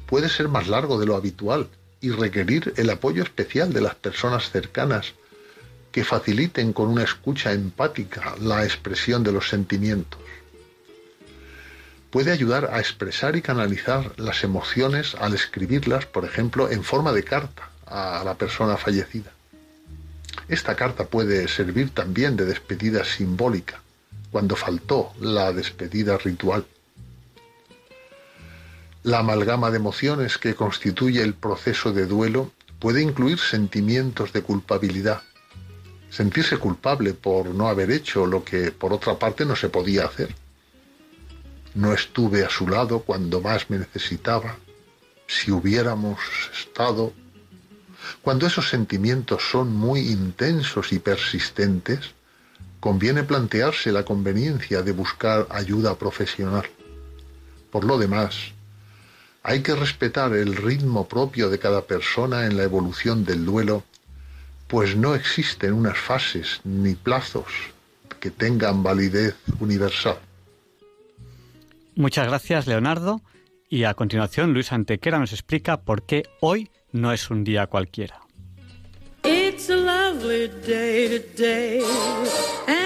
puede ser más largo de lo habitual y requerir el apoyo especial de las personas cercanas que faciliten con una escucha empática la expresión de los sentimientos puede ayudar a expresar y canalizar las emociones al escribirlas, por ejemplo, en forma de carta a la persona fallecida. Esta carta puede servir también de despedida simbólica, cuando faltó la despedida ritual. La amalgama de emociones que constituye el proceso de duelo puede incluir sentimientos de culpabilidad, sentirse culpable por no haber hecho lo que por otra parte no se podía hacer no estuve a su lado cuando más me necesitaba, si hubiéramos estado. Cuando esos sentimientos son muy intensos y persistentes, conviene plantearse la conveniencia de buscar ayuda profesional. Por lo demás, hay que respetar el ritmo propio de cada persona en la evolución del duelo, pues no existen unas fases ni plazos que tengan validez universal. Muchas gracias, Leonardo. Y a continuación, Luis Antequera nos explica por qué hoy no es un día cualquiera. It's a lovely day today, and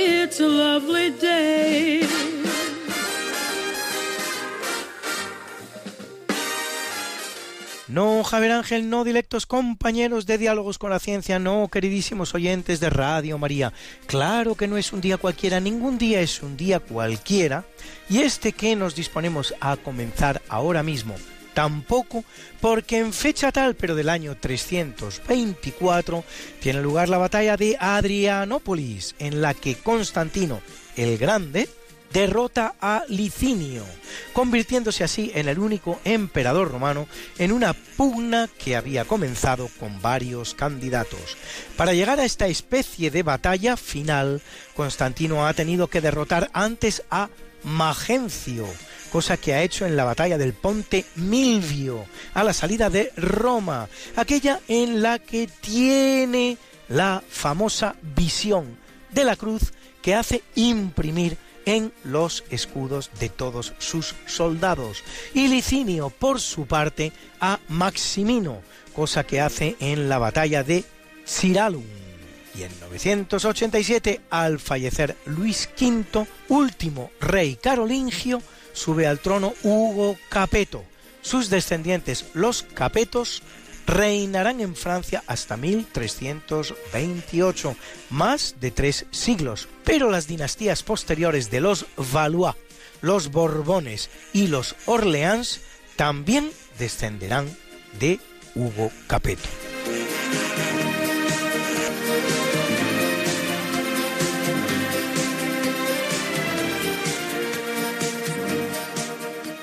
it's a lovely day. No, Javier Ángel, no, directos compañeros de Diálogos con la Ciencia, no, queridísimos oyentes de Radio María. Claro que no es un día cualquiera, ningún día es un día cualquiera. Y este que nos disponemos a comenzar ahora mismo, tampoco, porque en fecha tal, pero del año 324, tiene lugar la batalla de Adrianópolis, en la que Constantino el Grande derrota a Licinio, convirtiéndose así en el único emperador romano en una pugna que había comenzado con varios candidatos. Para llegar a esta especie de batalla final, Constantino ha tenido que derrotar antes a Magencio, cosa que ha hecho en la batalla del Ponte Milvio, a la salida de Roma, aquella en la que tiene la famosa visión de la cruz que hace imprimir en los escudos de todos sus soldados. Y Licinio, por su parte, a Maximino, cosa que hace en la batalla de Ciralum. Y en 987, al fallecer Luis V, último rey carolingio, sube al trono Hugo Capeto. Sus descendientes, los Capetos, reinarán en Francia hasta 1328, más de tres siglos, pero las dinastías posteriores de los Valois, los Borbones y los Orleans también descenderán de Hugo Capeto.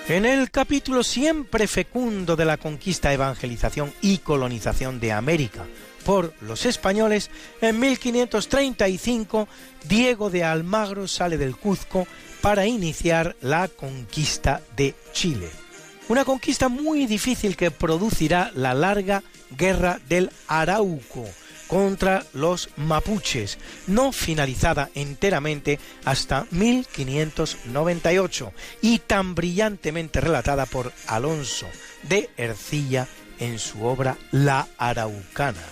En el capítulo siempre fecundo de la conquista, evangelización y colonización de América por los españoles, en 1535 Diego de Almagro sale del Cuzco para iniciar la conquista de Chile. Una conquista muy difícil que producirá la larga guerra del Arauco, contra los mapuches, no finalizada enteramente hasta 1598 y tan brillantemente relatada por Alonso de Ercilla en su obra La Araucana.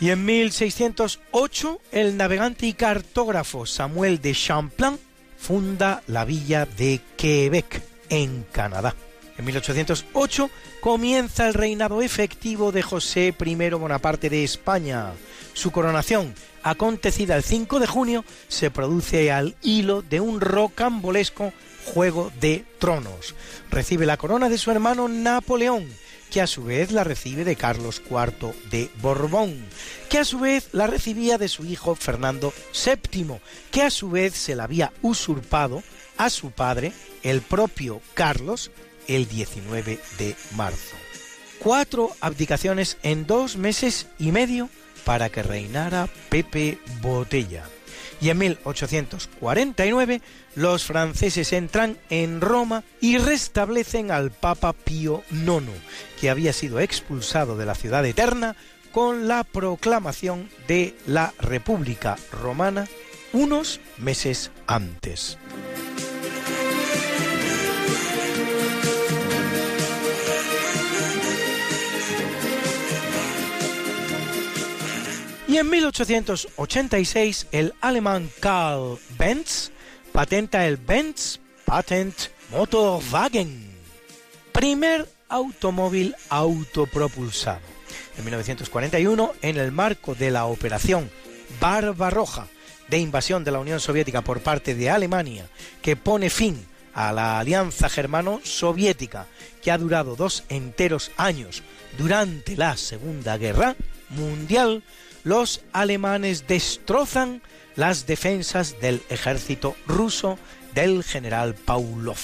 Y en 1608 el navegante y cartógrafo Samuel de Champlain funda la villa de Quebec, en Canadá. En 1808 comienza el reinado efectivo de José I Bonaparte de España. Su coronación, acontecida el 5 de junio, se produce al hilo de un rocambolesco juego de tronos. Recibe la corona de su hermano Napoleón, que a su vez la recibe de Carlos IV de Borbón, que a su vez la recibía de su hijo Fernando VII, que a su vez se la había usurpado a su padre, el propio Carlos, el 19 de marzo. Cuatro abdicaciones en dos meses y medio para que reinara Pepe Botella. Y en 1849 los franceses entran en Roma y restablecen al Papa Pío IX, que había sido expulsado de la ciudad eterna con la proclamación de la República Romana unos meses antes. Y en 1886 el alemán Karl Benz patenta el Benz Patent Motorwagen, primer automóvil autopropulsado. En 1941, en el marco de la operación Barbarroja de invasión de la Unión Soviética por parte de Alemania, que pone fin a la alianza germano-soviética que ha durado dos enteros años durante la Segunda Guerra Mundial, los alemanes destrozan las defensas del ejército ruso del general Paulov.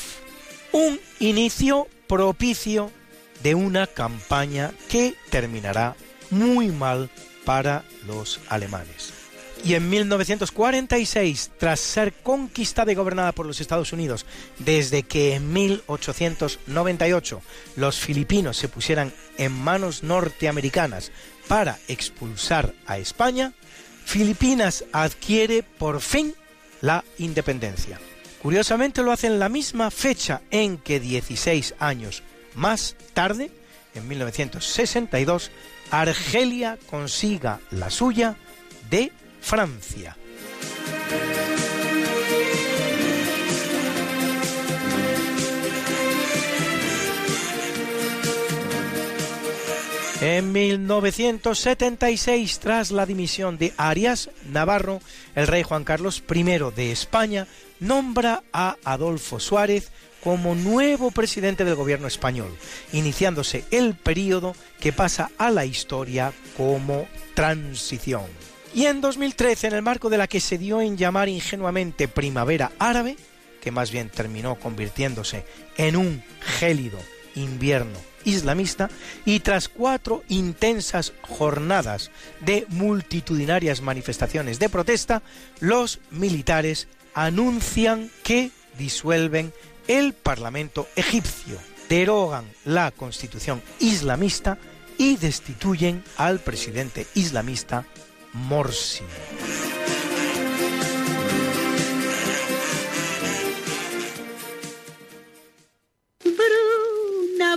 Un inicio propicio de una campaña que terminará muy mal para los alemanes. Y en 1946, tras ser conquistada y gobernada por los Estados Unidos, desde que en 1898 los filipinos se pusieran en manos norteamericanas para expulsar a España, Filipinas adquiere por fin la independencia. Curiosamente lo hace en la misma fecha en que 16 años más tarde, en 1962, Argelia consiga la suya de Francia. En 1976, tras la dimisión de Arias Navarro, el rey Juan Carlos I de España nombra a Adolfo Suárez como nuevo presidente del gobierno español, iniciándose el periodo que pasa a la historia como transición. Y en 2013, en el marco de la que se dio en llamar ingenuamente Primavera Árabe, que más bien terminó convirtiéndose en un gélido invierno islamista y tras cuatro intensas jornadas de multitudinarias manifestaciones de protesta, los militares anuncian que disuelven el Parlamento egipcio, derogan la constitución islamista y destituyen al presidente islamista Morsi. Bruna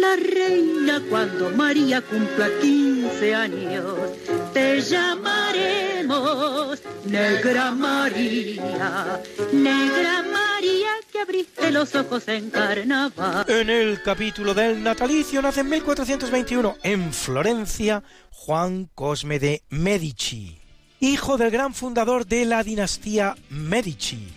la reina cuando María cumpla 15 años. Te llamaremos Negra María, Negra María que abriste los ojos en carnaval. En el capítulo del natalicio nace en 1421 en Florencia Juan Cosme de Medici, hijo del gran fundador de la dinastía Medici,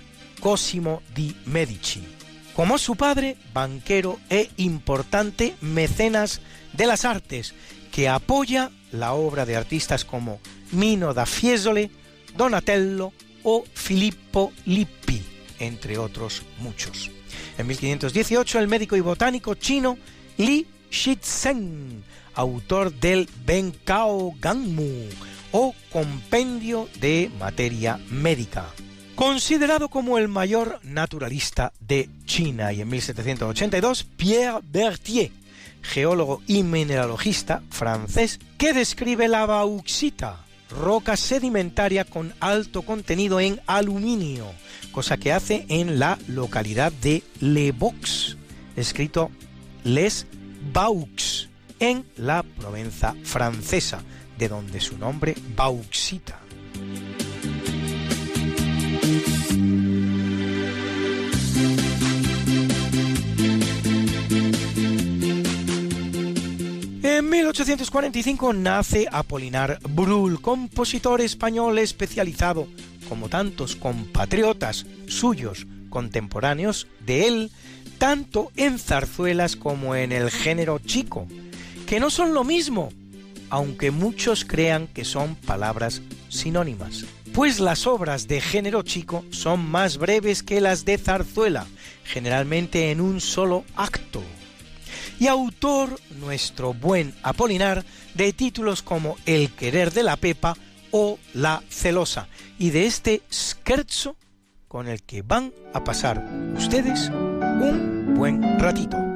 Cosimo di Medici como su padre, banquero e importante mecenas de las artes, que apoya la obra de artistas como Mino da Fiesole, Donatello o Filippo Lippi, entre otros muchos. En 1518 el médico y botánico chino Li Shizhen, autor del Benkao Gangmu o compendio de materia médica, considerado como el mayor naturalista de China y en 1782 Pierre Berthier, geólogo y mineralogista francés, que describe la bauxita, roca sedimentaria con alto contenido en aluminio, cosa que hace en la localidad de Le Box, escrito Les Baux, en la Provenza francesa, de donde su nombre bauxita. En 1845 nace Apolinar Brul, compositor español especializado, como tantos compatriotas suyos contemporáneos de él, tanto en zarzuelas como en el género chico, que no son lo mismo, aunque muchos crean que son palabras sinónimas. Pues las obras de género chico son más breves que las de zarzuela, generalmente en un solo acto y autor nuestro buen Apolinar de títulos como El querer de la Pepa o La celosa y de este scherzo con el que van a pasar ustedes un buen ratito.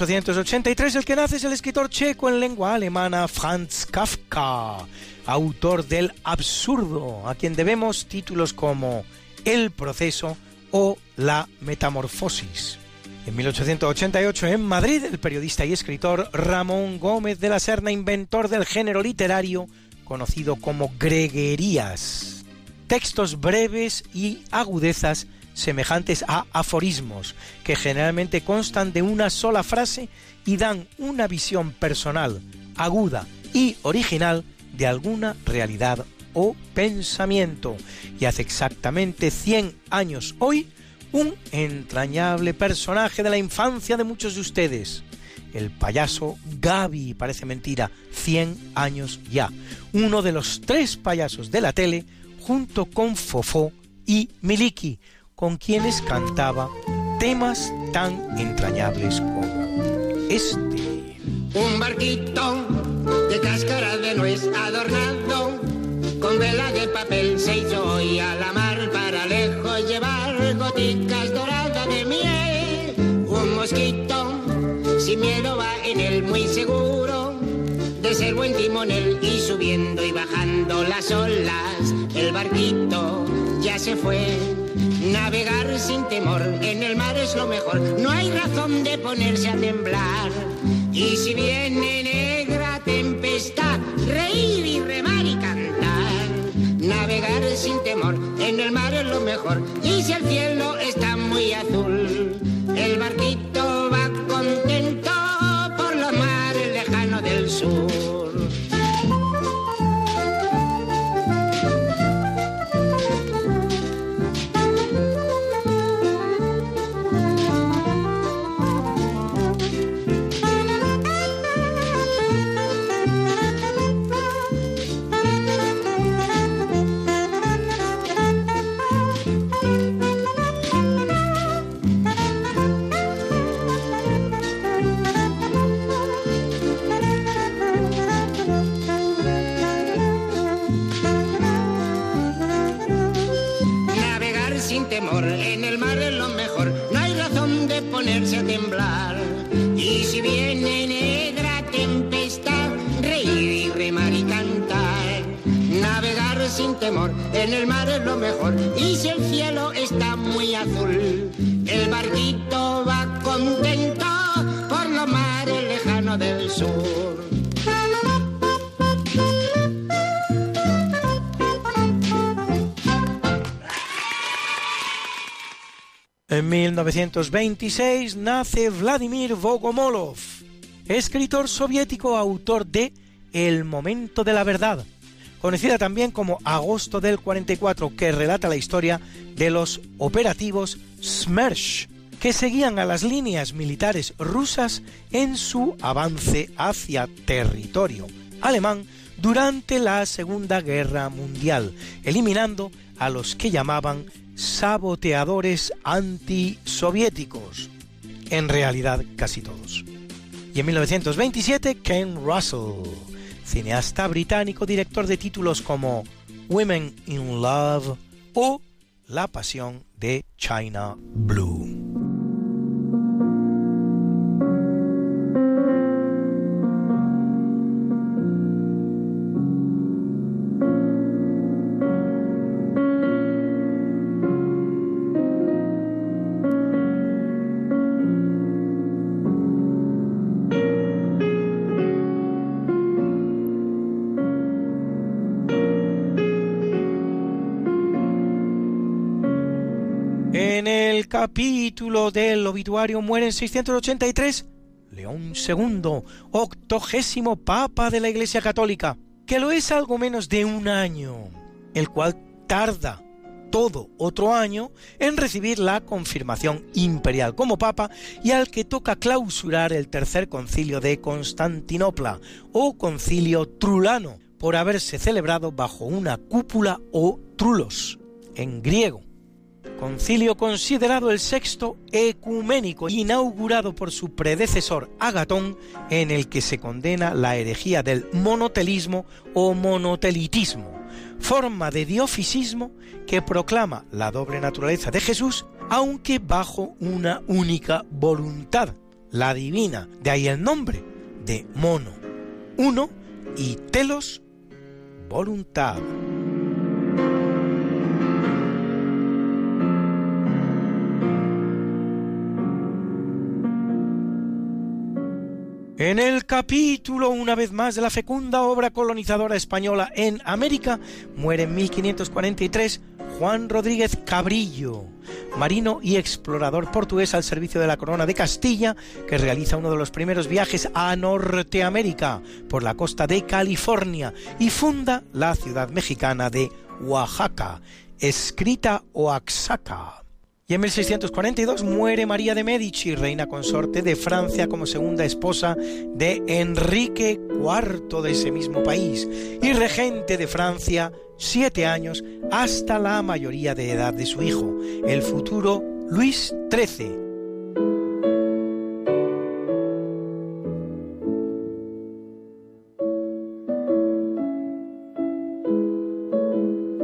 1883 el que nace es el escritor checo en lengua alemana Franz Kafka, autor del absurdo, a quien debemos títulos como El proceso o La metamorfosis. En 1888 en Madrid el periodista y escritor Ramón Gómez de la Serna, inventor del género literario conocido como greguerías. Textos breves y agudezas semejantes a aforismos, que generalmente constan de una sola frase y dan una visión personal, aguda y original de alguna realidad o pensamiento. Y hace exactamente 100 años hoy, un entrañable personaje de la infancia de muchos de ustedes, el payaso Gaby, parece mentira, 100 años ya, uno de los tres payasos de la tele, junto con Fofó y Miliki, con quienes cantaba temas tan entrañables como este. Un barquito de cáscara de nuez adornado con vela de papel se hizo hoy a la mar para lejos llevar goticas doradas de miel. Un mosquito sin miedo va en él muy seguro de ser buen timonel y subiendo y bajando las olas, el barquito ya se fue. Navegar sin temor en el mar es lo mejor, no hay razón de ponerse a temblar. Y si viene negra tempestad, reír y remar y cantar. Navegar sin temor en el mar es lo mejor, y si el cielo está muy azul, el barquito va contento por los mares lejanos del sur. En el mar es lo mejor, y si el cielo está muy azul, el barquito va contento por los mares lejanos del sur. En 1926 nace Vladimir Bogomolov, escritor soviético autor de El momento de la verdad, conocida también como Agosto del 44, que relata la historia de los operativos Smersh, que seguían a las líneas militares rusas en su avance hacia territorio alemán durante la Segunda Guerra Mundial, eliminando a los que llamaban saboteadores antisoviéticos, en realidad casi todos. Y en 1927 Ken Russell, cineasta británico, director de títulos como Women in Love o La Pasión de China Blue. Capítulo del obituario muere en 683 León II, octogésimo papa de la Iglesia Católica, que lo es algo menos de un año, el cual tarda todo otro año en recibir la confirmación imperial como papa y al que toca clausurar el tercer concilio de Constantinopla o concilio trulano por haberse celebrado bajo una cúpula o trulos en griego concilio considerado el sexto ecuménico, inaugurado por su predecesor Agatón, en el que se condena la herejía del monotelismo o monotelitismo, forma de diofisismo que proclama la doble naturaleza de Jesús, aunque bajo una única voluntad, la divina, de ahí el nombre de mono, uno y telos, voluntad. En el capítulo, una vez más, de la fecunda obra colonizadora española en América, muere en 1543 Juan Rodríguez Cabrillo, marino y explorador portugués al servicio de la Corona de Castilla, que realiza uno de los primeros viajes a Norteamérica por la costa de California y funda la ciudad mexicana de Oaxaca, escrita Oaxaca. Y en 1642 muere María de Medici, reina consorte de Francia como segunda esposa de Enrique IV de ese mismo país y regente de Francia siete años hasta la mayoría de edad de su hijo, el futuro Luis XIII.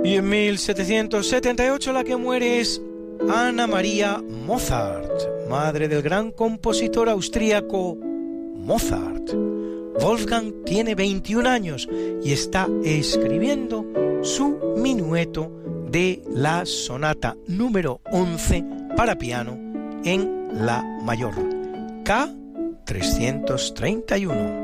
Y en 1778 la que muere es Ana María Mozart, madre del gran compositor austríaco Mozart. Wolfgang tiene 21 años y está escribiendo su minueto de la sonata número 11 para piano en la mayor K331.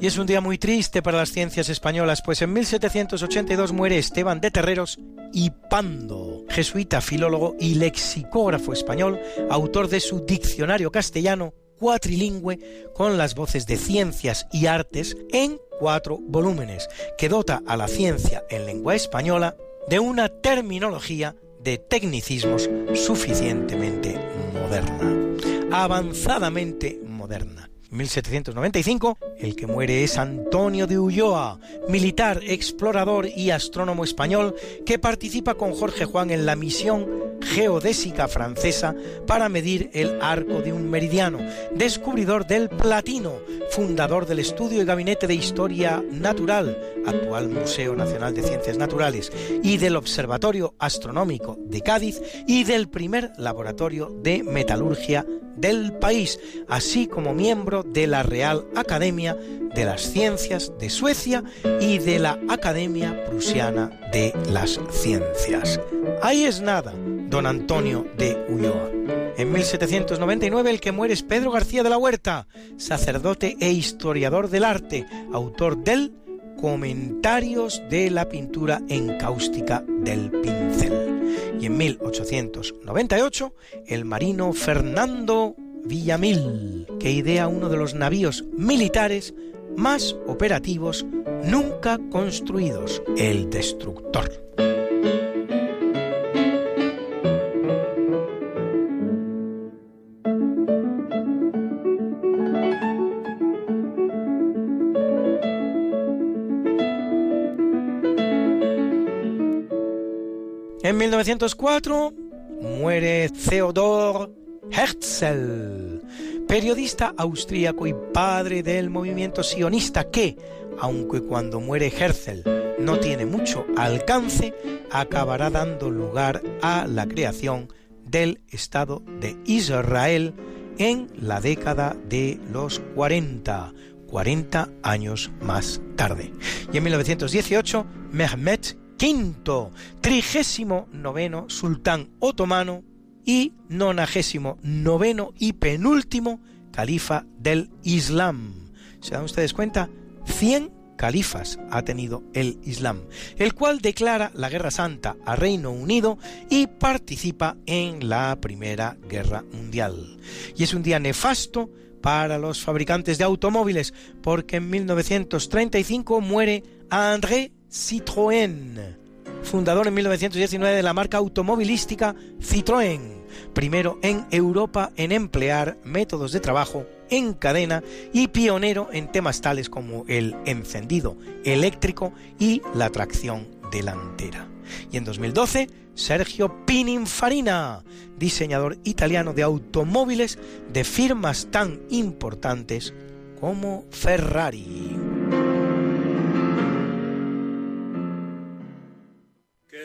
Y es un día muy triste para las ciencias españolas, pues en 1782 muere Esteban de Terreros y Pando, jesuita, filólogo y lexicógrafo español, autor de su diccionario castellano cuatrilingüe con las voces de ciencias y artes en cuatro volúmenes, que dota a la ciencia en lengua española de una terminología de tecnicismos suficientemente moderna, avanzadamente moderna. 1795, el que muere es Antonio de Ulloa, militar, explorador y astrónomo español que participa con Jorge Juan en la misión geodésica francesa para medir el arco de un meridiano, descubridor del platino, fundador del Estudio y Gabinete de Historia Natural, actual Museo Nacional de Ciencias Naturales, y del Observatorio Astronómico de Cádiz y del primer laboratorio de metalurgia del país, así como miembro de la Real Academia de las Ciencias de Suecia y de la Academia Prusiana de las Ciencias. Ahí es nada, don Antonio de Ulloa. En 1799 el que muere es Pedro García de la Huerta, sacerdote e historiador del arte, autor del Comentarios de la pintura encáustica del pincel. Y en 1898 el marino Fernando Villamil, que idea uno de los navíos militares más operativos nunca construidos, el Destructor. En 1904 muere Theodor Herzl, periodista austríaco y padre del movimiento sionista que, aunque cuando muere Herzl no tiene mucho alcance, acabará dando lugar a la creación del Estado de Israel en la década de los 40, 40 años más tarde. Y en 1918, Mehmet quinto, trigésimo noveno sultán otomano y nonagésimo noveno y penúltimo califa del Islam. ¿Se dan ustedes cuenta? 100 califas ha tenido el Islam, el cual declara la Guerra Santa a Reino Unido y participa en la Primera Guerra Mundial. Y es un día nefasto para los fabricantes de automóviles, porque en 1935 muere André Citroën, fundador en 1919 de la marca automovilística Citroën, primero en Europa en emplear métodos de trabajo en cadena y pionero en temas tales como el encendido eléctrico y la tracción delantera. Y en 2012, Sergio Pininfarina, diseñador italiano de automóviles de firmas tan importantes como Ferrari.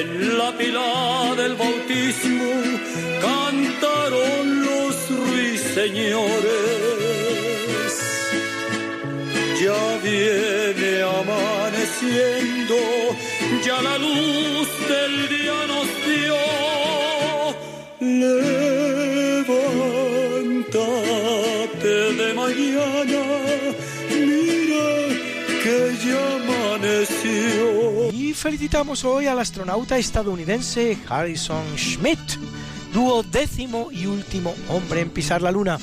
En la pila del bautismo cantaron los ruiseñores. Ya viene amaneciendo, ya la luz felicitamos hoy al astronauta estadounidense Harrison Schmitt, duodécimo y último hombre en pisar la luna.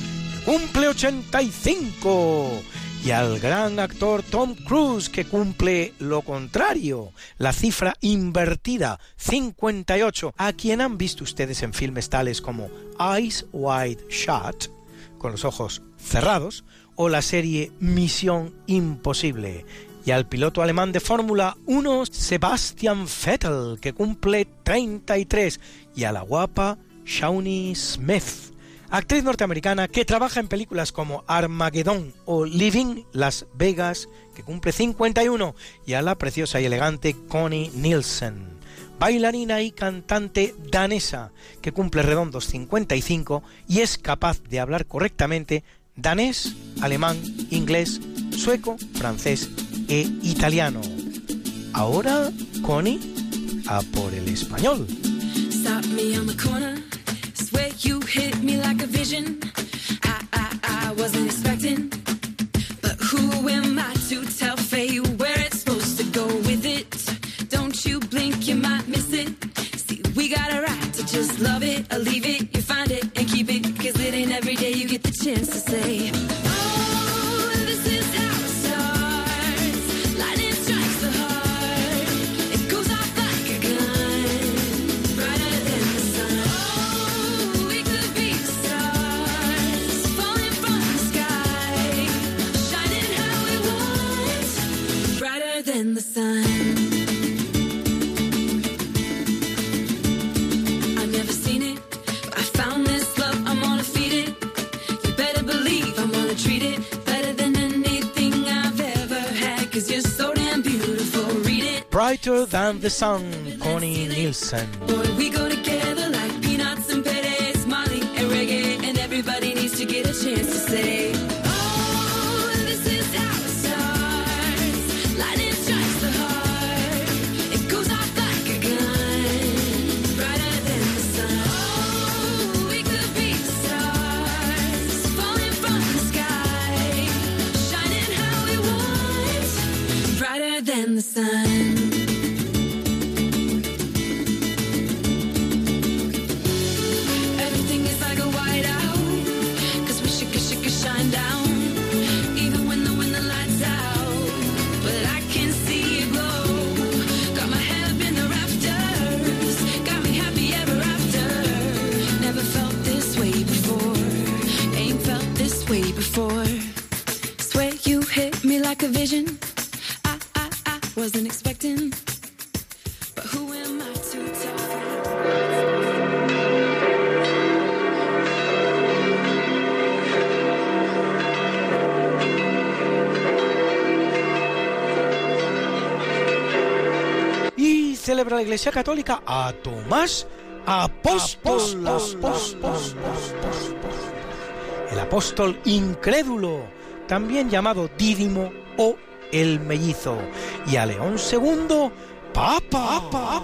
Cumple 85 y al gran actor Tom Cruise que cumple lo contrario, la cifra invertida, 58, a quien han visto ustedes en filmes tales como Eyes Wide Shut, con los ojos cerrados, o la serie Misión Imposible, y al piloto alemán de Fórmula 1 Sebastian Vettel que cumple 33, y a la guapa Shawnee Smith actriz norteamericana que trabaja en películas como Armageddon o Living Las Vegas, que cumple 51, y a la preciosa y elegante Connie Nielsen, bailarina y cantante danesa, que cumple redondos 55 y es capaz de hablar correctamente danés, alemán, inglés, sueco, francés e italiano. Ahora, Connie, a por el español. Stop me on the corner. Swear you hit me like a vision. I, I, I wasn't expecting. But who am I to tell fate where it's supposed to go with it? Don't you blink, you might miss it. See, we got a right to just love it or leave it. You find it and keep it. Cause it ain't every day you get the chance to say, Brighter Than the Sun, Connie Nielsen. Boy, the sun. Celebra la Iglesia Católica a Tomás Apóstol. El apóstol incrédulo, también llamado Dídimo o el mellizo. Y a León II, Papa,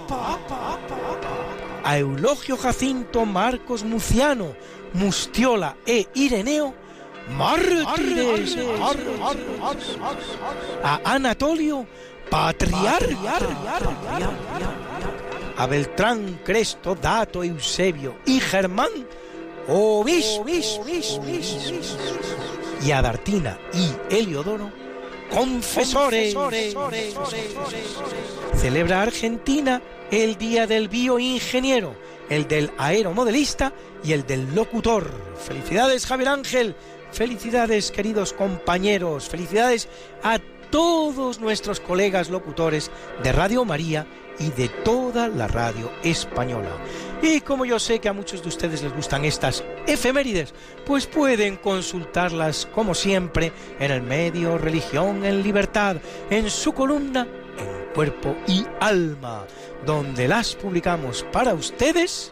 a Eulogio Jacinto Marcos Muciano, Mustiola e Ireneo, mártires, a Anatolio, patriarca, a Beltrán, Cresto, Dato, Eusebio y Germán, obispo, y a Dartina y Heliodoro, confesores. Celebra Argentina el Día del Bioingeniero, el del aeromodelista y el del locutor. Felicidades Javier Ángel, felicidades queridos compañeros, felicidades a todos nuestros colegas locutores de Radio María y de toda la radio española. Y como yo sé que a muchos de ustedes les gustan estas efemérides, pues pueden consultarlas como siempre en el medio Religión en Libertad, en su columna En Cuerpo y Alma, donde las publicamos para ustedes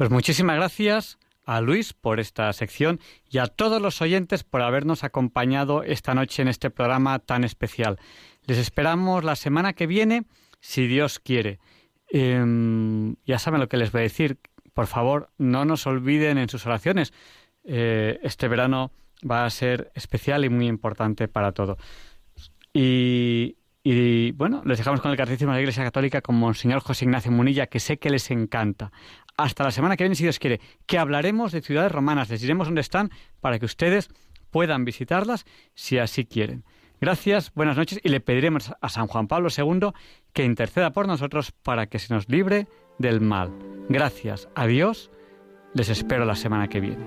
Pues muchísimas gracias a Luis por esta sección y a todos los oyentes por habernos acompañado esta noche en este programa tan especial. Les esperamos la semana que viene, si Dios quiere. Em, ya saben lo que les voy a decir. Por favor, no nos olviden en sus oraciones. Eh, este verano va a ser especial y muy importante para todo. Y, bueno, les dejamos con el Catecismo de la Iglesia Católica con Monseñor José Ignacio Munilla, que sé que les encanta. Hasta la semana que viene, si Dios quiere, que hablaremos de ciudades romanas. Les diremos dónde están para que ustedes puedan visitarlas si así quieren. Gracias, buenas noches y le pediremos a San Juan Pablo II que interceda por nosotros para que se nos libre del mal. Gracias, adiós, les espero la semana que viene.